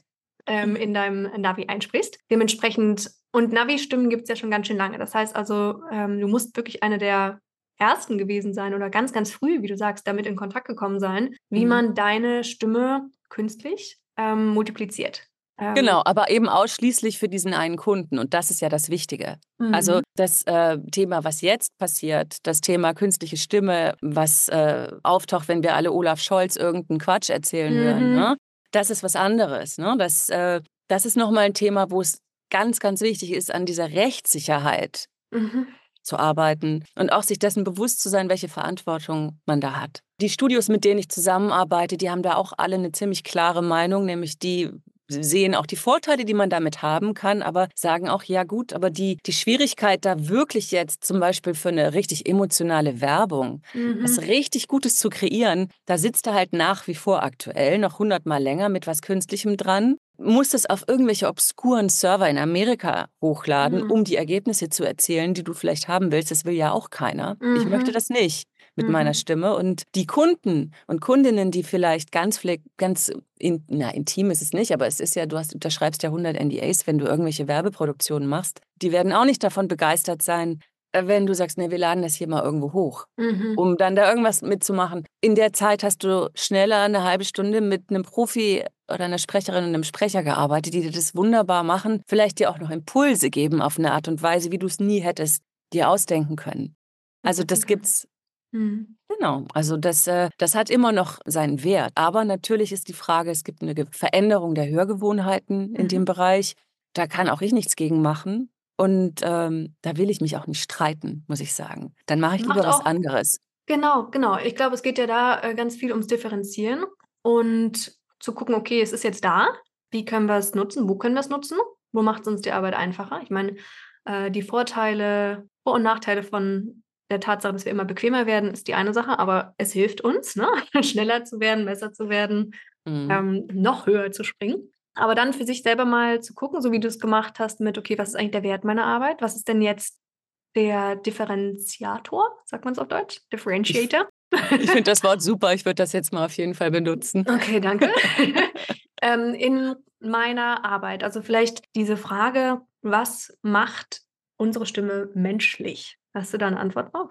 ähm, in deinem Navi einsprichst. Dementsprechend, und Navi-Stimmen gibt es ja schon ganz schön lange. Das heißt also, ähm, du musst wirklich eine der Ersten gewesen sein oder ganz, ganz früh, wie du sagst, damit in Kontakt gekommen sein, wie mhm. man deine Stimme künstlich ähm, multipliziert. Ähm, genau, aber eben ausschließlich für diesen einen Kunden. Und das ist ja das Wichtige. Mhm. Also das äh, Thema, was jetzt passiert, das Thema künstliche Stimme, was äh, auftaucht, wenn wir alle Olaf Scholz irgendeinen Quatsch erzählen mhm. hören, ne? das ist was anderes. Ne? Das, äh, das ist nochmal ein Thema, wo es ganz, ganz wichtig ist, an dieser Rechtssicherheit mhm. Zu arbeiten und auch sich dessen bewusst zu sein, welche Verantwortung man da hat. Die Studios, mit denen ich zusammenarbeite, die haben da auch alle eine ziemlich klare Meinung, nämlich die, sehen auch die Vorteile, die man damit haben kann, aber sagen auch, ja gut, aber die, die Schwierigkeit da wirklich jetzt zum Beispiel für eine richtig emotionale Werbung, mhm. was richtig Gutes zu kreieren, da sitzt er halt nach wie vor aktuell noch hundertmal länger mit was Künstlichem dran muss es auf irgendwelche obskuren Server in Amerika hochladen, mhm. um die Ergebnisse zu erzielen, die du vielleicht haben willst. Das will ja auch keiner. Mhm. Ich möchte mhm. das nicht mit mhm. meiner Stimme. Und die Kunden und Kundinnen, die vielleicht ganz, ganz in, na, intim ist es nicht, aber es ist ja, du hast, unterschreibst ja 100 NDAs, wenn du irgendwelche Werbeproduktionen machst, die werden auch nicht davon begeistert sein, äh, wenn du sagst, nee, wir laden das hier mal irgendwo hoch, mhm. um dann da irgendwas mitzumachen. In der Zeit hast du schneller eine halbe Stunde mit einem Profi oder einer Sprecherin und einem Sprecher gearbeitet, die dir das wunderbar machen, vielleicht dir auch noch Impulse geben auf eine Art und Weise, wie du es nie hättest dir ausdenken können. Also das gibt's Mhm. Genau, also das, äh, das hat immer noch seinen Wert. Aber natürlich ist die Frage, es gibt eine Veränderung der Hörgewohnheiten in dem mhm. Bereich. Da kann auch ich nichts gegen machen. Und ähm, da will ich mich auch nicht streiten, muss ich sagen. Dann mache ich Macht lieber was anderes. Genau, genau. Ich glaube, es geht ja da äh, ganz viel ums Differenzieren und zu gucken, okay, es ist jetzt da. Wie können wir es nutzen? Wo können wir es nutzen? Wo macht es uns die Arbeit einfacher? Ich meine, äh, die Vorteile, Vor- und Nachteile von der Tatsache, dass wir immer bequemer werden, ist die eine Sache, aber es hilft uns, ne? schneller zu werden, besser zu werden, mhm. ähm, noch höher zu springen. Aber dann für sich selber mal zu gucken, so wie du es gemacht hast, mit, okay, was ist eigentlich der Wert meiner Arbeit? Was ist denn jetzt der Differenziator? Sagt man es auf Deutsch? Differentiator? Ich, ich finde das Wort super. Ich würde das jetzt mal auf jeden Fall benutzen. Okay, danke. ähm, in meiner Arbeit, also vielleicht diese Frage, was macht unsere Stimme menschlich? Hast du da eine Antwort drauf?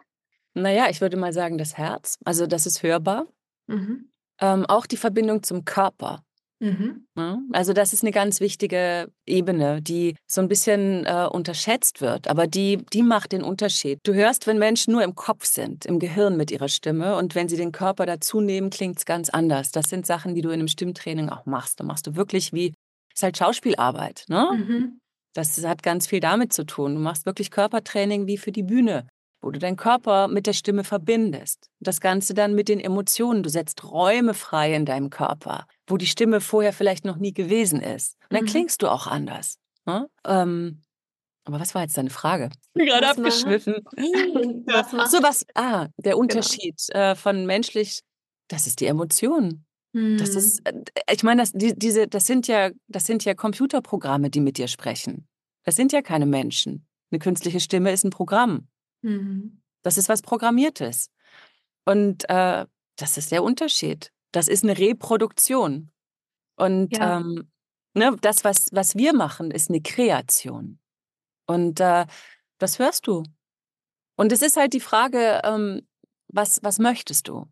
Naja, ich würde mal sagen, das Herz. Also das ist hörbar. Mhm. Ähm, auch die Verbindung zum Körper. Mhm. Ja, ne? also das ist eine ganz wichtige Ebene, die so ein bisschen äh, unterschätzt wird, aber die, die macht den Unterschied. Du hörst, wenn Menschen nur im Kopf sind, im Gehirn mit ihrer Stimme und wenn sie den Körper dazu nehmen, klingt es ganz anders. Das sind Sachen, die du in einem Stimmtraining auch machst. Da machst du wirklich wie, ist halt Schauspielarbeit. Ne? Mhm. Das hat ganz viel damit zu tun. Du machst wirklich Körpertraining wie für die Bühne, wo du deinen Körper mit der Stimme verbindest. Das Ganze dann mit den Emotionen. Du setzt Räume frei in deinem Körper, wo die Stimme vorher vielleicht noch nie gewesen ist. Und dann mhm. klingst du auch anders. Ne? Ähm, aber was war jetzt deine Frage? Ich bin gerade abgeschwiffen. was so, was? Ah, der genau. Unterschied genau. äh, von menschlich, das ist die Emotion. Das ist, mhm. äh, ich meine, das, die, diese, das, sind ja, das sind ja Computerprogramme, die mit dir sprechen. Das sind ja keine Menschen. Eine künstliche Stimme ist ein Programm. Mhm. Das ist was Programmiertes. Und äh, das ist der Unterschied. Das ist eine Reproduktion. Und ja. ähm, ne, das, was, was wir machen, ist eine Kreation. Und äh, das hörst du. Und es ist halt die Frage, ähm, was, was möchtest du?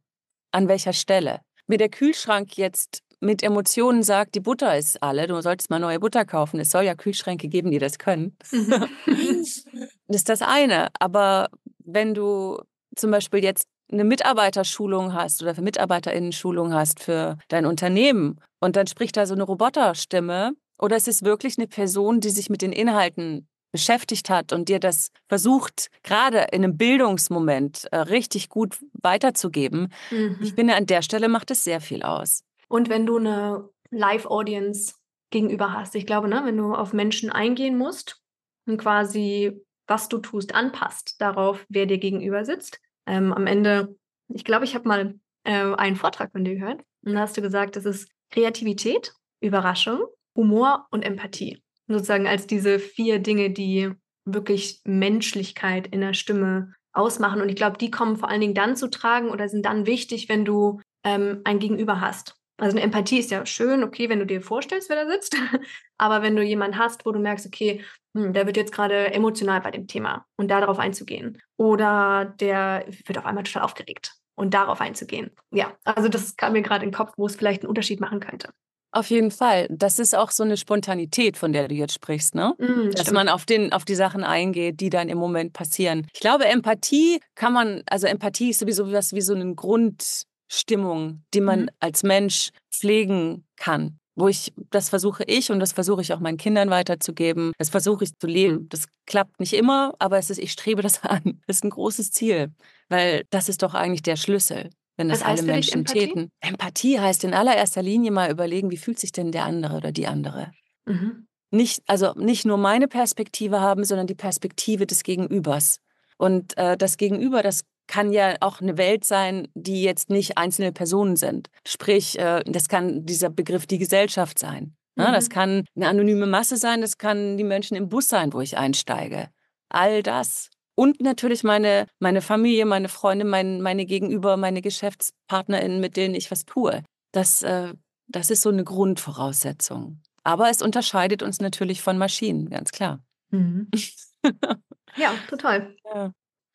An welcher Stelle? Mir der Kühlschrank jetzt mit Emotionen sagt, die Butter ist alle, du solltest mal neue Butter kaufen. Es soll ja Kühlschränke geben, die das können. Mhm. das ist das eine. Aber wenn du zum Beispiel jetzt eine Mitarbeiterschulung hast oder für MitarbeiterInnen-Schulung hast für dein Unternehmen und dann spricht da so eine Roboterstimme oder es ist wirklich eine Person, die sich mit den Inhalten beschäftigt hat und dir das versucht, gerade in einem Bildungsmoment äh, richtig gut weiterzugeben, mhm. ich finde, an der Stelle macht es sehr viel aus. Und wenn du eine Live-Audience gegenüber hast, ich glaube, ne, wenn du auf Menschen eingehen musst und quasi, was du tust, anpasst darauf, wer dir gegenüber sitzt. Ähm, am Ende, ich glaube, ich habe mal äh, einen Vortrag von dir gehört und da hast du gesagt, es ist Kreativität, Überraschung, Humor und Empathie sozusagen als diese vier Dinge, die wirklich Menschlichkeit in der Stimme ausmachen. Und ich glaube, die kommen vor allen Dingen dann zu tragen oder sind dann wichtig, wenn du ähm, ein Gegenüber hast. Also eine Empathie ist ja schön, okay, wenn du dir vorstellst, wer da sitzt. Aber wenn du jemanden hast, wo du merkst, okay, hm, der wird jetzt gerade emotional bei dem Thema und darauf einzugehen. Oder der wird auf einmal total aufgeregt und darauf einzugehen. Ja, also das kam mir gerade in den Kopf, wo es vielleicht einen Unterschied machen könnte. Auf jeden Fall. Das ist auch so eine Spontanität, von der du jetzt sprichst, ne? Mm, Dass stimmt. man auf, den, auf die Sachen eingeht, die dann im Moment passieren. Ich glaube, Empathie kann man, also Empathie ist sowieso was wie so eine Grundstimmung, die man mhm. als Mensch pflegen kann wo ich, das versuche ich und das versuche ich auch meinen Kindern weiterzugeben. Das versuche ich zu leben. Das klappt nicht immer, aber es ist, ich strebe das an. Das ist ein großes Ziel, weil das ist doch eigentlich der Schlüssel wenn das alle Menschen täten. Empathie heißt in allererster Linie mal überlegen, wie fühlt sich denn der andere oder die andere. Mhm. Nicht, also nicht nur meine Perspektive haben, sondern die Perspektive des Gegenübers. Und äh, das Gegenüber, das kann ja auch eine Welt sein, die jetzt nicht einzelne Personen sind. Sprich, äh, das kann dieser Begriff die Gesellschaft sein. Ne? Mhm. Das kann eine anonyme Masse sein, das kann die Menschen im Bus sein, wo ich einsteige. All das und natürlich meine, meine Familie, meine Freunde, mein, meine Gegenüber, meine GeschäftspartnerInnen, mit denen ich was tue. Das, äh, das ist so eine Grundvoraussetzung. Aber es unterscheidet uns natürlich von Maschinen, ganz klar. Mhm. ja, total. Ja.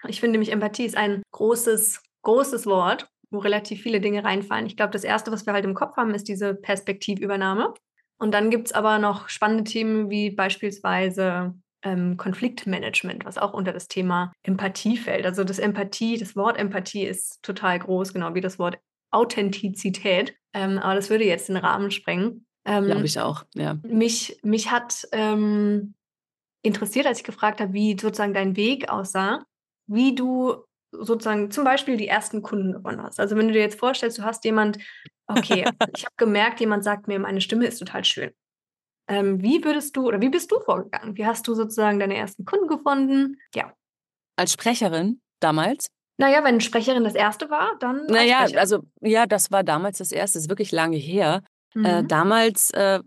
Ich finde nämlich, Empathie ist ein großes, großes Wort, wo relativ viele Dinge reinfallen. Ich glaube, das Erste, was wir halt im Kopf haben, ist diese Perspektivübernahme. Und dann gibt es aber noch spannende Themen wie beispielsweise ähm, Konfliktmanagement, was auch unter das Thema Empathie fällt. Also das Empathie, das Wort Empathie ist total groß, genau wie das Wort Authentizität. Ähm, aber das würde jetzt den Rahmen sprengen. Ähm, Glaube ich auch, ja. Mich, mich hat ähm, interessiert, als ich gefragt habe, wie sozusagen dein Weg aussah, wie du sozusagen zum Beispiel die ersten Kunden gewonnen hast. Also wenn du dir jetzt vorstellst, du hast jemand, okay, ich habe gemerkt, jemand sagt mir, meine Stimme ist total schön. Ähm, wie würdest du oder wie bist du vorgegangen? Wie hast du sozusagen deine ersten Kunden gefunden? Ja. Als Sprecherin damals? Naja, wenn Sprecherin das erste war, dann. Naja, also ja, das war damals das erste, das ist wirklich lange her. Äh, mhm. Äh, damals äh,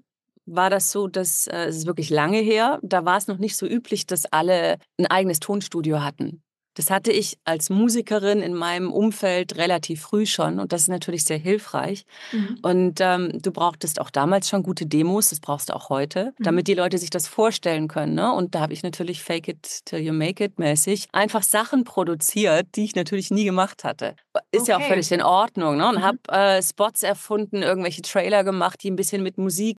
war das so, dass äh, es ist wirklich lange her, da war es noch nicht so üblich, dass alle ein eigenes Tonstudio hatten. Das hatte ich als Musikerin in meinem Umfeld relativ früh schon und das ist natürlich sehr hilfreich. Mhm. Und ähm, du brauchtest auch damals schon gute Demos, das brauchst du auch heute, mhm. damit die Leute sich das vorstellen können. Ne? Und da habe ich natürlich Fake it till you make it mäßig einfach Sachen produziert, die ich natürlich nie gemacht hatte. Ist okay. ja auch völlig in Ordnung. Ne? Und mhm. habe äh, Spots erfunden, irgendwelche Trailer gemacht, die ein bisschen mit Musik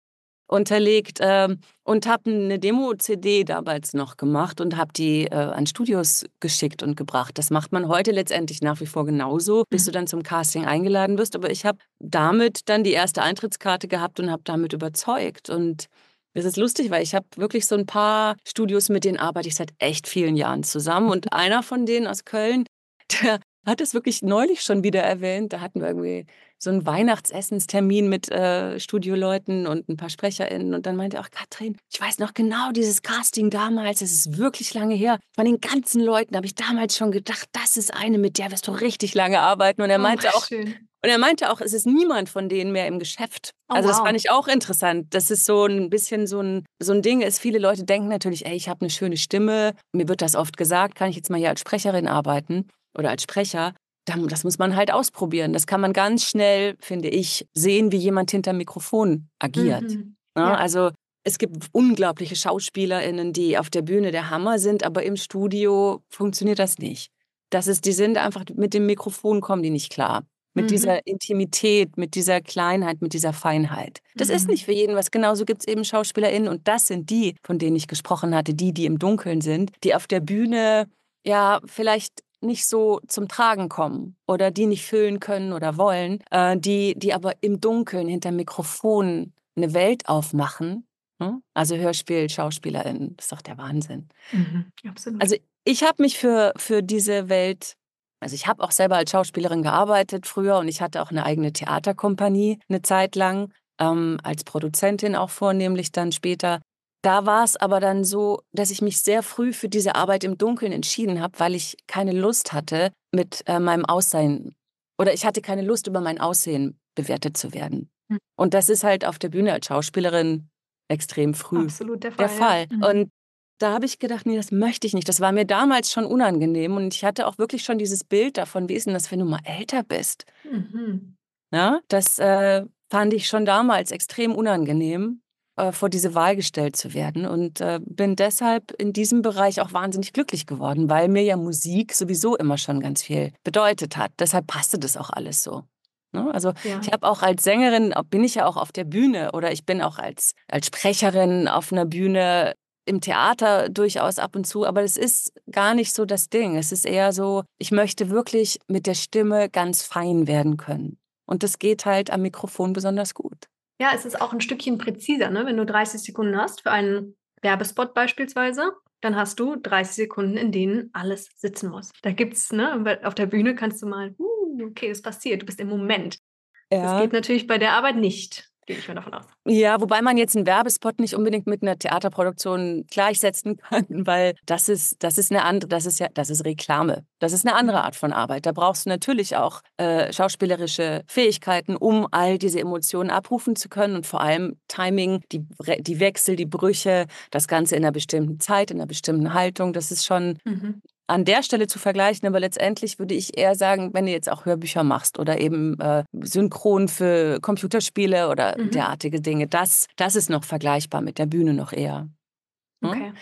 unterlegt ähm, und habe eine Demo-CD damals noch gemacht und habe die äh, an Studios geschickt und gebracht. Das macht man heute letztendlich nach wie vor genauso, bis mhm. du dann zum Casting eingeladen wirst. Aber ich habe damit dann die erste Eintrittskarte gehabt und habe damit überzeugt. Und es ist lustig, weil ich habe wirklich so ein paar Studios, mit denen arbeite ich seit echt vielen Jahren zusammen. Und einer von denen aus Köln, der hat es wirklich neulich schon wieder erwähnt. Da hatten wir irgendwie so einen Weihnachtsessenstermin mit äh, Studioleuten und ein paar SprecherInnen. Und dann meinte er auch, Katrin, ich weiß noch genau dieses Casting damals, das ist wirklich lange her. Von den ganzen Leuten habe ich damals schon gedacht, das ist eine, mit der wirst du richtig lange arbeiten. Und er oh, meinte oh, auch, schön. Und er meinte auch, es ist niemand von denen mehr im Geschäft. Oh, also das wow. fand ich auch interessant. Das ist so ein bisschen so ein, so ein Ding ist, viele Leute denken natürlich, ey, ich habe eine schöne Stimme, mir wird das oft gesagt, kann ich jetzt mal hier als Sprecherin arbeiten oder als Sprecher das muss man halt ausprobieren. Das kann man ganz schnell, finde ich, sehen, wie jemand hinter Mikrofon agiert. Mhm. Ja, ja. Also es gibt unglaubliche SchauspielerInnen, die auf der Bühne der Hammer sind, aber im Studio funktioniert das nicht. Das ist, die sind einfach mit dem Mikrofon kommen die nicht klar. Mit mhm. dieser Intimität, mit dieser Kleinheit, mit dieser Feinheit. Das mhm. ist nicht für jeden was. Genauso gibt es eben SchauspielerInnen und das sind die, von denen ich gesprochen hatte, die, die im Dunkeln sind, die auf der Bühne ja vielleicht nicht so zum Tragen kommen oder die nicht füllen können oder wollen, äh, die, die aber im Dunkeln hinter Mikrofon eine Welt aufmachen. Ne? Also Hörspiel, SchauspielerInnen, das ist doch der Wahnsinn. Mhm, absolut. Also ich habe mich für, für diese Welt also ich habe auch selber als Schauspielerin gearbeitet früher und ich hatte auch eine eigene Theaterkompanie eine Zeit lang, ähm, als Produzentin auch vornehmlich dann später. Da war es aber dann so, dass ich mich sehr früh für diese Arbeit im Dunkeln entschieden habe, weil ich keine Lust hatte mit äh, meinem Aussehen oder ich hatte keine Lust, über mein Aussehen bewertet zu werden. Mhm. Und das ist halt auf der Bühne als Schauspielerin extrem früh Absolut der Fall. Der Fall. Ja. Mhm. Und da habe ich gedacht, nee, das möchte ich nicht. Das war mir damals schon unangenehm und ich hatte auch wirklich schon dieses Bild davon, wie ist denn das, wenn du mal älter bist? Mhm. Ja, das äh, fand ich schon damals extrem unangenehm, äh, vor diese Wahl gestellt zu werden und äh, bin deshalb in diesem Bereich auch wahnsinnig glücklich geworden, weil mir ja Musik sowieso immer schon ganz viel bedeutet hat. Deshalb passte das auch alles so. Ne? Also ja. ich habe auch als Sängerin, bin ich ja auch auf der Bühne oder ich bin auch als, als Sprecherin auf einer Bühne im Theater durchaus ab und zu, aber es ist gar nicht so das Ding. Es ist eher so, ich möchte wirklich mit der Stimme ganz fein werden können. Und das geht halt am Mikrofon besonders gut. Ja, es ist auch ein Stückchen präziser, ne? wenn du 30 Sekunden hast für einen Werbespot beispielsweise. Dann hast du 30 Sekunden, in denen alles sitzen muss. Da gibt's, ne, auf der Bühne kannst du mal, uh, okay, es passiert, du bist im Moment. Ja. Das geht natürlich bei der Arbeit nicht. Gehe ich mal davon aus. Ja, wobei man jetzt einen Werbespot nicht unbedingt mit einer Theaterproduktion gleichsetzen kann, weil das ist, das ist eine andere, das ist ja, das ist Reklame. Das ist eine andere mhm. Art von Arbeit. Da brauchst du natürlich auch äh, schauspielerische Fähigkeiten, um all diese Emotionen abrufen zu können und vor allem Timing, die, die Wechsel, die Brüche, das Ganze in einer bestimmten Zeit, in einer bestimmten Haltung. Das ist schon, mhm an der Stelle zu vergleichen, aber letztendlich würde ich eher sagen, wenn du jetzt auch Hörbücher machst oder eben äh, Synchron für Computerspiele oder mhm. derartige Dinge, das, das ist noch vergleichbar mit der Bühne noch eher. Hm? Okay.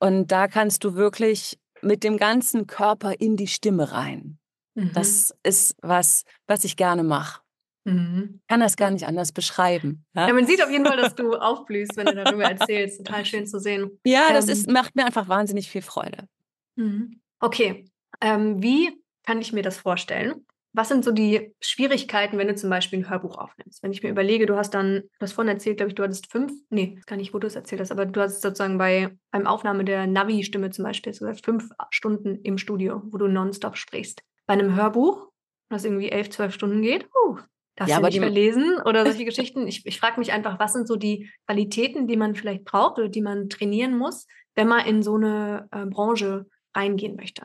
Und da kannst du wirklich mit dem ganzen Körper in die Stimme rein. Mhm. Das ist was, was ich gerne mache. Mhm. Kann das gar nicht anders beschreiben. Ja? ja? man sieht auf jeden Fall, dass du aufblühst, wenn du darüber erzählst. Total schön zu sehen. Ja, das ähm, ist, macht mir einfach wahnsinnig viel Freude. Mhm. Okay, ähm, wie kann ich mir das vorstellen? Was sind so die Schwierigkeiten, wenn du zum Beispiel ein Hörbuch aufnimmst? Wenn ich mir überlege, du hast dann, du hast vorhin erzählt, glaube ich, du hattest fünf, nee, gar nicht, wo du es erzählt hast, aber du hast sozusagen bei beim Aufnahme der Navi-Stimme zum Beispiel hast fünf Stunden im Studio, wo du nonstop sprichst. Bei einem Hörbuch, das irgendwie elf, zwölf Stunden geht, uh, darfst ja, du nicht mehr lesen oder solche Geschichten. Ich, ich frage mich einfach, was sind so die Qualitäten, die man vielleicht braucht oder die man trainieren muss, wenn man in so eine äh, Branche reingehen möchte?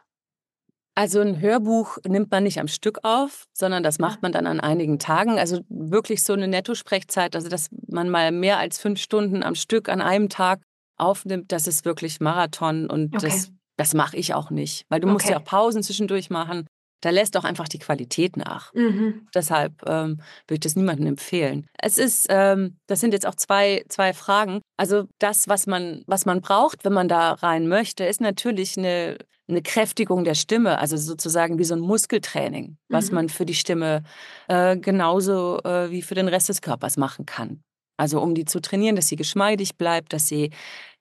Also ein Hörbuch nimmt man nicht am Stück auf, sondern das macht man dann an einigen Tagen. Also wirklich so eine Nettosprechzeit, also dass man mal mehr als fünf Stunden am Stück an einem Tag aufnimmt, das ist wirklich Marathon und okay. das, das mache ich auch nicht. Weil du okay. musst ja auch Pausen zwischendurch machen. Da lässt auch einfach die Qualität nach. Mhm. Deshalb ähm, würde ich das niemandem empfehlen. Es ist, ähm, das sind jetzt auch zwei, zwei Fragen. Also das, was man, was man braucht, wenn man da rein möchte, ist natürlich eine eine Kräftigung der Stimme, also sozusagen wie so ein Muskeltraining, was mhm. man für die Stimme äh, genauso äh, wie für den Rest des Körpers machen kann. Also um die zu trainieren, dass sie geschmeidig bleibt, dass sie,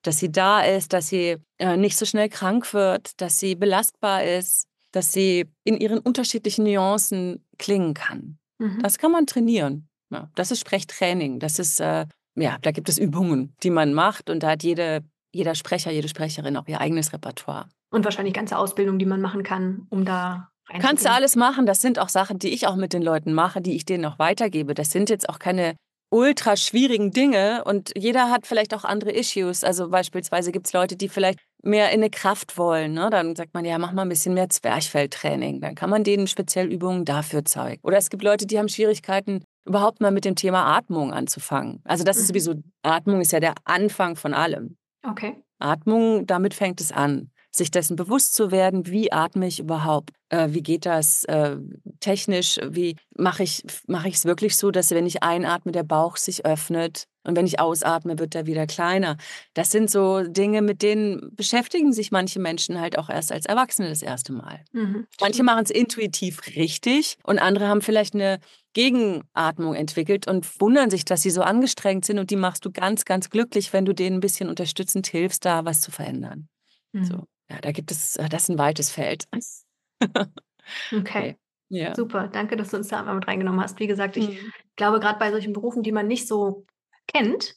dass sie da ist, dass sie äh, nicht so schnell krank wird, dass sie belastbar ist, dass sie in ihren unterschiedlichen Nuancen klingen kann. Mhm. Das kann man trainieren. Ja, das ist Sprechtraining. Das ist, äh, ja, da gibt es Übungen, die man macht und da hat jede, jeder Sprecher, jede Sprecherin auch ihr eigenes Repertoire. Und wahrscheinlich ganze Ausbildung, die man machen kann, um da Kannst du alles machen. Das sind auch Sachen, die ich auch mit den Leuten mache, die ich denen auch weitergebe. Das sind jetzt auch keine ultra schwierigen Dinge und jeder hat vielleicht auch andere Issues. Also beispielsweise gibt es Leute, die vielleicht mehr in eine Kraft wollen. Ne? Dann sagt man, ja, mach mal ein bisschen mehr Zwerchfelltraining. Dann kann man denen speziell Übungen dafür zeigen. Oder es gibt Leute, die haben Schwierigkeiten, überhaupt mal mit dem Thema Atmung anzufangen. Also das ist mhm. sowieso, Atmung ist ja der Anfang von allem. Okay. Atmung, damit fängt es an sich dessen bewusst zu werden, wie atme ich überhaupt, äh, wie geht das äh, technisch, wie mache ich mache ich es wirklich so, dass wenn ich einatme, der Bauch sich öffnet und wenn ich ausatme, wird er wieder kleiner. Das sind so Dinge, mit denen beschäftigen sich manche Menschen halt auch erst als Erwachsene das erste Mal. Mhm. Manche machen es intuitiv richtig und andere haben vielleicht eine Gegenatmung entwickelt und wundern sich, dass sie so angestrengt sind und die machst du ganz, ganz glücklich, wenn du denen ein bisschen unterstützend hilfst, da was zu verändern. Mhm. So. Ja, da gibt es, äh, das ist ein weites Feld. okay. Ja. Super, danke, dass du uns da einmal mit reingenommen hast. Wie gesagt, ich mhm. glaube, gerade bei solchen Berufen, die man nicht so kennt,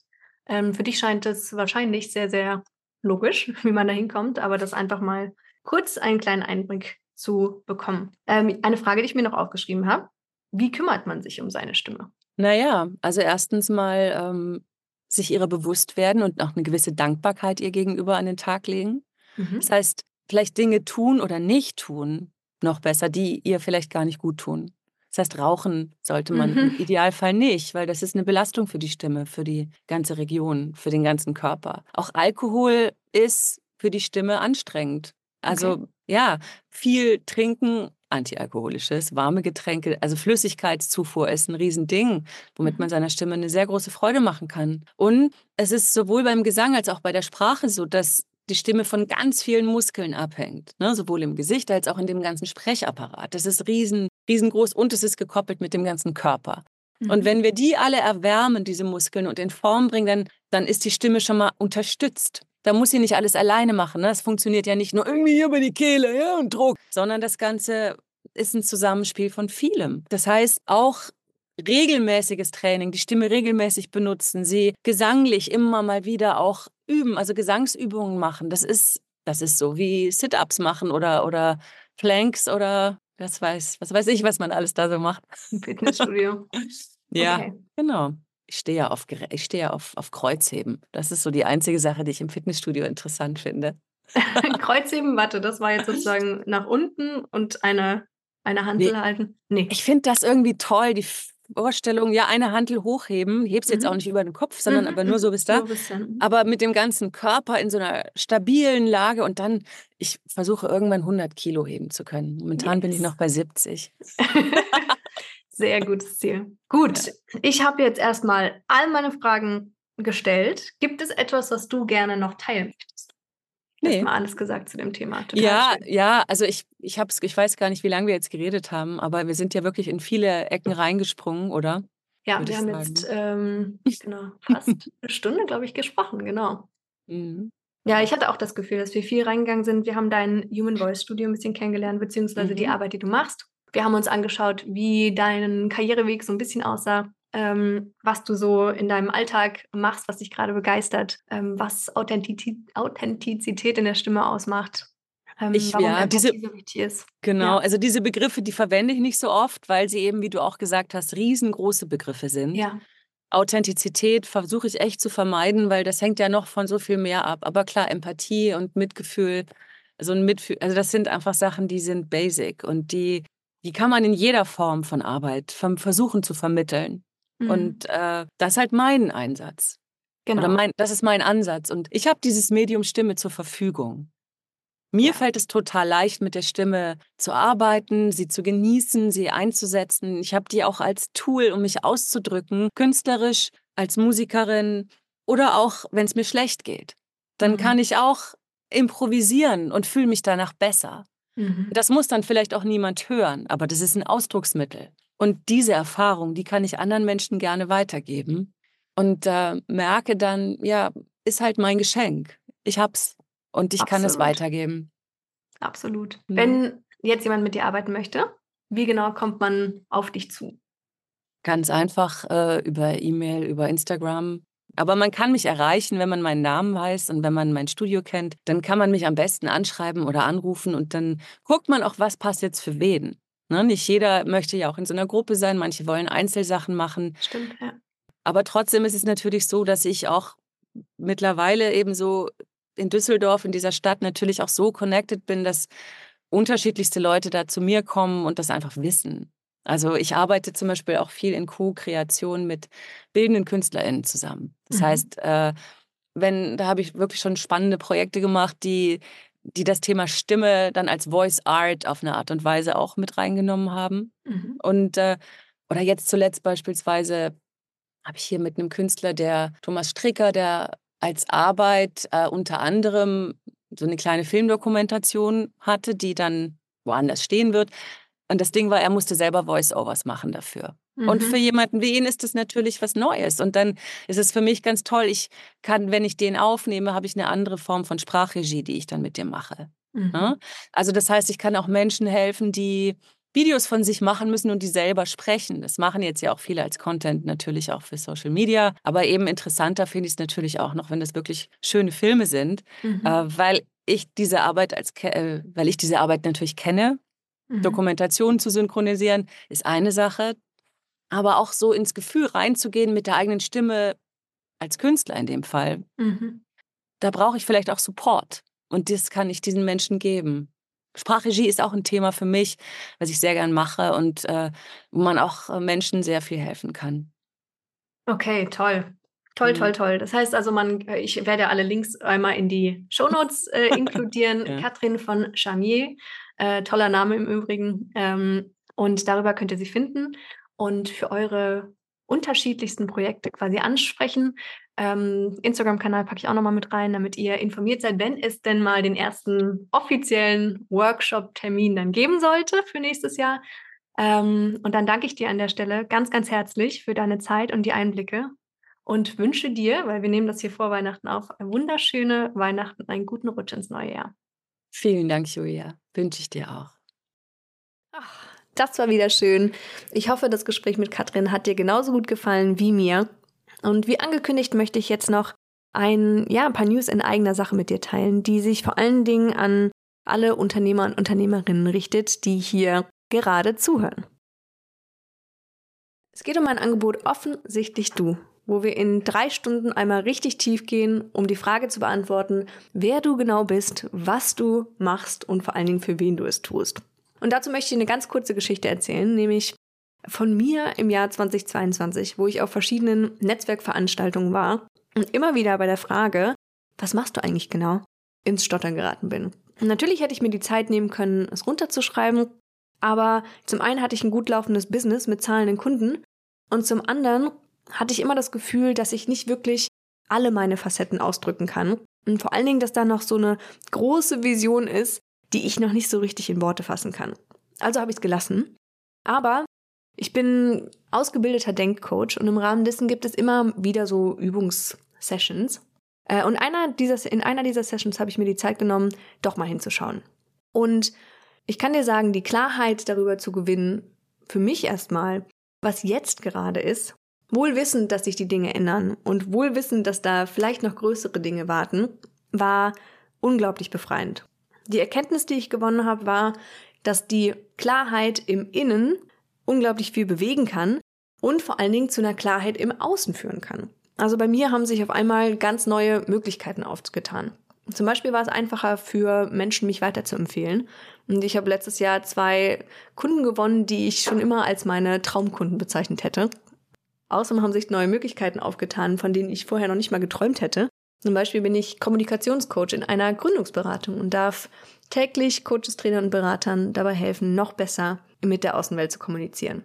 ähm, für dich scheint es wahrscheinlich sehr, sehr logisch, wie man da hinkommt, aber das einfach mal kurz einen kleinen Einblick zu bekommen. Ähm, eine Frage, die ich mir noch aufgeschrieben habe. Wie kümmert man sich um seine Stimme? Naja, also erstens mal ähm, sich ihrer bewusst werden und auch eine gewisse Dankbarkeit ihr gegenüber an den Tag legen. Mhm. Das heißt, vielleicht Dinge tun oder nicht tun, noch besser, die ihr vielleicht gar nicht gut tun. Das heißt, rauchen sollte man mhm. im Idealfall nicht, weil das ist eine Belastung für die Stimme, für die ganze Region, für den ganzen Körper. Auch Alkohol ist für die Stimme anstrengend. Also okay. ja, viel trinken antialkoholisches, warme Getränke, also Flüssigkeitszufuhr ist ein Riesending, womit man mhm. seiner Stimme eine sehr große Freude machen kann. Und es ist sowohl beim Gesang als auch bei der Sprache so, dass die Stimme von ganz vielen Muskeln abhängt, ne? sowohl im Gesicht als auch in dem ganzen Sprechapparat. Das ist riesen, riesengroß und es ist gekoppelt mit dem ganzen Körper. Mhm. Und wenn wir die alle erwärmen, diese Muskeln, und in Form bringen, dann, dann ist die Stimme schon mal unterstützt. Da muss sie nicht alles alleine machen. Ne? Das funktioniert ja nicht nur irgendwie hier über die Kehle ja, und Druck, sondern das Ganze ist ein Zusammenspiel von vielem. Das heißt, auch regelmäßiges Training, die Stimme regelmäßig benutzen, sie gesanglich immer mal wieder auch üben, also Gesangsübungen machen. Das ist, das ist so wie Sit-ups machen oder, oder Planks oder was weiß, was weiß ich, was man alles da so macht. Im Fitnessstudio. ja, okay. genau. Ich stehe ja auf, ich stehe auf, auf Kreuzheben. Das ist so die einzige Sache, die ich im Fitnessstudio interessant finde. Kreuzheben, warte, das war jetzt sozusagen nach unten und eine, eine Handel nee. halten. Nee. Ich finde das irgendwie toll, die Vorstellung, ja, eine Handel hochheben, hebst mhm. jetzt auch mhm. nicht über den Kopf, sondern mhm. aber nur so bis da. So bis aber mit dem ganzen Körper in so einer stabilen Lage und dann, ich versuche irgendwann 100 Kilo heben zu können. Momentan yes. bin ich noch bei 70. Sehr gutes Ziel. Gut, ich habe jetzt erstmal all meine Fragen gestellt. Gibt es etwas, was du gerne noch teilen möchtest? Nee. mal alles gesagt zu dem Thema. Total ja, schön. ja, also ich, ich, hab's, ich weiß gar nicht, wie lange wir jetzt geredet haben, aber wir sind ja wirklich in viele Ecken reingesprungen, oder? Ja, Würde wir haben sagen. jetzt ähm, genau, fast eine Stunde, glaube ich, gesprochen, genau. Mhm. Ja, ich hatte auch das Gefühl, dass wir viel reingegangen sind. Wir haben dein Human Voice Studio ein bisschen kennengelernt, beziehungsweise mhm. die Arbeit, die du machst. Wir haben uns angeschaut, wie dein Karriereweg so ein bisschen aussah ähm, was du so in deinem Alltag machst, was dich gerade begeistert, ähm, was Authentizität, Authentizität in der Stimme ausmacht. Ähm, ich, ja, diese, so Genau, ja. also diese Begriffe, die verwende ich nicht so oft, weil sie eben, wie du auch gesagt hast, riesengroße Begriffe sind. Ja. Authentizität versuche ich echt zu vermeiden, weil das hängt ja noch von so viel mehr ab. Aber klar, Empathie und Mitgefühl, so ein Mitfühl, also das sind einfach Sachen, die sind basic und die, die kann man in jeder Form von Arbeit versuchen zu vermitteln. Mhm. Und äh, das ist halt mein Einsatz. Genau. Oder mein, das ist mein Ansatz. Und ich habe dieses Medium Stimme zur Verfügung. Mir ja. fällt es total leicht, mit der Stimme zu arbeiten, sie zu genießen, sie einzusetzen. Ich habe die auch als Tool, um mich auszudrücken, künstlerisch, als Musikerin oder auch, wenn es mir schlecht geht. Dann mhm. kann ich auch improvisieren und fühle mich danach besser. Mhm. Das muss dann vielleicht auch niemand hören, aber das ist ein Ausdrucksmittel. Und diese Erfahrung, die kann ich anderen Menschen gerne weitergeben und äh, merke dann, ja, ist halt mein Geschenk. Ich hab's und ich Absolut. kann es weitergeben. Absolut. Mhm. Wenn jetzt jemand mit dir arbeiten möchte, wie genau kommt man auf dich zu? Ganz einfach äh, über E-Mail, über Instagram. Aber man kann mich erreichen, wenn man meinen Namen weiß und wenn man mein Studio kennt. Dann kann man mich am besten anschreiben oder anrufen und dann guckt man auch, was passt jetzt für wen. Ne, nicht jeder möchte ja auch in so einer Gruppe sein, manche wollen Einzelsachen machen. Stimmt, ja. Aber trotzdem ist es natürlich so, dass ich auch mittlerweile eben so in Düsseldorf, in dieser Stadt, natürlich auch so connected bin, dass unterschiedlichste Leute da zu mir kommen und das einfach wissen. Also ich arbeite zum Beispiel auch viel in Co-Kreation mit bildenden KünstlerInnen zusammen. Das mhm. heißt, äh, wenn, da habe ich wirklich schon spannende Projekte gemacht, die die das Thema Stimme dann als Voice Art auf eine Art und Weise auch mit reingenommen haben. Mhm. Und äh, oder jetzt zuletzt beispielsweise habe ich hier mit einem Künstler, der Thomas Stricker, der als Arbeit äh, unter anderem so eine kleine Filmdokumentation hatte, die dann woanders stehen wird. Und das Ding war, er musste selber Voice-Overs machen dafür. Mhm. Und für jemanden wie ihn ist das natürlich was Neues. Und dann ist es für mich ganz toll. Ich kann, wenn ich den aufnehme, habe ich eine andere Form von Sprachregie, die ich dann mit dem mache. Mhm. Ja? Also das heißt, ich kann auch Menschen helfen, die Videos von sich machen müssen und die selber sprechen. Das machen jetzt ja auch viele als Content natürlich auch für Social Media. Aber eben interessanter finde ich es natürlich auch noch, wenn das wirklich schöne Filme sind, mhm. äh, weil ich diese Arbeit als, äh, weil ich diese Arbeit natürlich kenne. Mhm. Dokumentationen zu synchronisieren ist eine Sache aber auch so ins Gefühl reinzugehen mit der eigenen Stimme als Künstler in dem Fall. Mhm. Da brauche ich vielleicht auch Support und das kann ich diesen Menschen geben. Sprachregie ist auch ein Thema für mich, was ich sehr gern mache und äh, wo man auch äh, Menschen sehr viel helfen kann. Okay, toll. Toll, toll, toll. Das heißt also, man, äh, ich werde alle Links einmal in die Shownotes äh, inkludieren. ja. Katrin von Chamier, äh, toller Name im Übrigen. Ähm, und darüber könnt ihr sie finden und für eure unterschiedlichsten Projekte quasi ansprechen. Ähm, Instagram-Kanal packe ich auch nochmal mit rein, damit ihr informiert seid, wenn es denn mal den ersten offiziellen Workshop-Termin dann geben sollte für nächstes Jahr. Ähm, und dann danke ich dir an der Stelle ganz, ganz herzlich für deine Zeit und die Einblicke und wünsche dir, weil wir nehmen das hier vor Weihnachten auf, wunderschöne Weihnachten, einen guten Rutsch ins neue Jahr. Vielen Dank, Julia. Wünsche ich dir auch. Ach, das war wieder schön. Ich hoffe, das Gespräch mit Katrin hat dir genauso gut gefallen wie mir. Und wie angekündigt möchte ich jetzt noch ein, ja, ein paar News in eigener Sache mit dir teilen, die sich vor allen Dingen an alle Unternehmer und Unternehmerinnen richtet, die hier gerade zuhören. Es geht um ein Angebot offensichtlich du, wo wir in drei Stunden einmal richtig tief gehen, um die Frage zu beantworten, wer du genau bist, was du machst und vor allen Dingen für wen du es tust. Und dazu möchte ich eine ganz kurze Geschichte erzählen, nämlich von mir im Jahr 2022, wo ich auf verschiedenen Netzwerkveranstaltungen war und immer wieder bei der Frage, was machst du eigentlich genau, ins Stottern geraten bin. Und natürlich hätte ich mir die Zeit nehmen können, es runterzuschreiben, aber zum einen hatte ich ein gut laufendes Business mit zahlenden Kunden und zum anderen hatte ich immer das Gefühl, dass ich nicht wirklich alle meine Facetten ausdrücken kann. Und vor allen Dingen, dass da noch so eine große Vision ist, die ich noch nicht so richtig in Worte fassen kann. Also habe ich es gelassen. Aber ich bin ausgebildeter Denkcoach und im Rahmen dessen gibt es immer wieder so Übungssessions. Äh, und einer dieser, in einer dieser Sessions habe ich mir die Zeit genommen, doch mal hinzuschauen. Und ich kann dir sagen, die Klarheit darüber zu gewinnen, für mich erstmal, was jetzt gerade ist, wohl wissend, dass sich die Dinge ändern und wohl wissend, dass da vielleicht noch größere Dinge warten, war unglaublich befreiend. Die Erkenntnis, die ich gewonnen habe, war, dass die Klarheit im Innen unglaublich viel bewegen kann und vor allen Dingen zu einer Klarheit im Außen führen kann. Also bei mir haben sich auf einmal ganz neue Möglichkeiten aufgetan. Zum Beispiel war es einfacher für Menschen, mich weiterzuempfehlen. Und ich habe letztes Jahr zwei Kunden gewonnen, die ich schon immer als meine Traumkunden bezeichnet hätte. Außerdem haben sich neue Möglichkeiten aufgetan, von denen ich vorher noch nicht mal geträumt hätte. Zum Beispiel bin ich Kommunikationscoach in einer Gründungsberatung und darf täglich Coaches, Trainern und Beratern dabei helfen, noch besser mit der Außenwelt zu kommunizieren.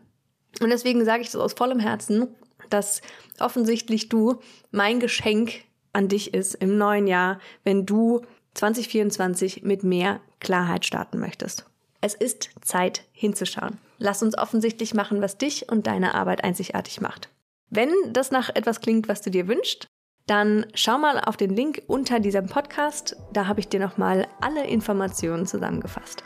Und deswegen sage ich das aus vollem Herzen, dass offensichtlich du mein Geschenk an dich ist im neuen Jahr, wenn du 2024 mit mehr Klarheit starten möchtest. Es ist Zeit hinzuschauen. Lass uns offensichtlich machen, was dich und deine Arbeit einzigartig macht. Wenn das nach etwas klingt, was du dir wünschst, dann schau mal auf den Link unter diesem Podcast. Da habe ich dir nochmal alle Informationen zusammengefasst.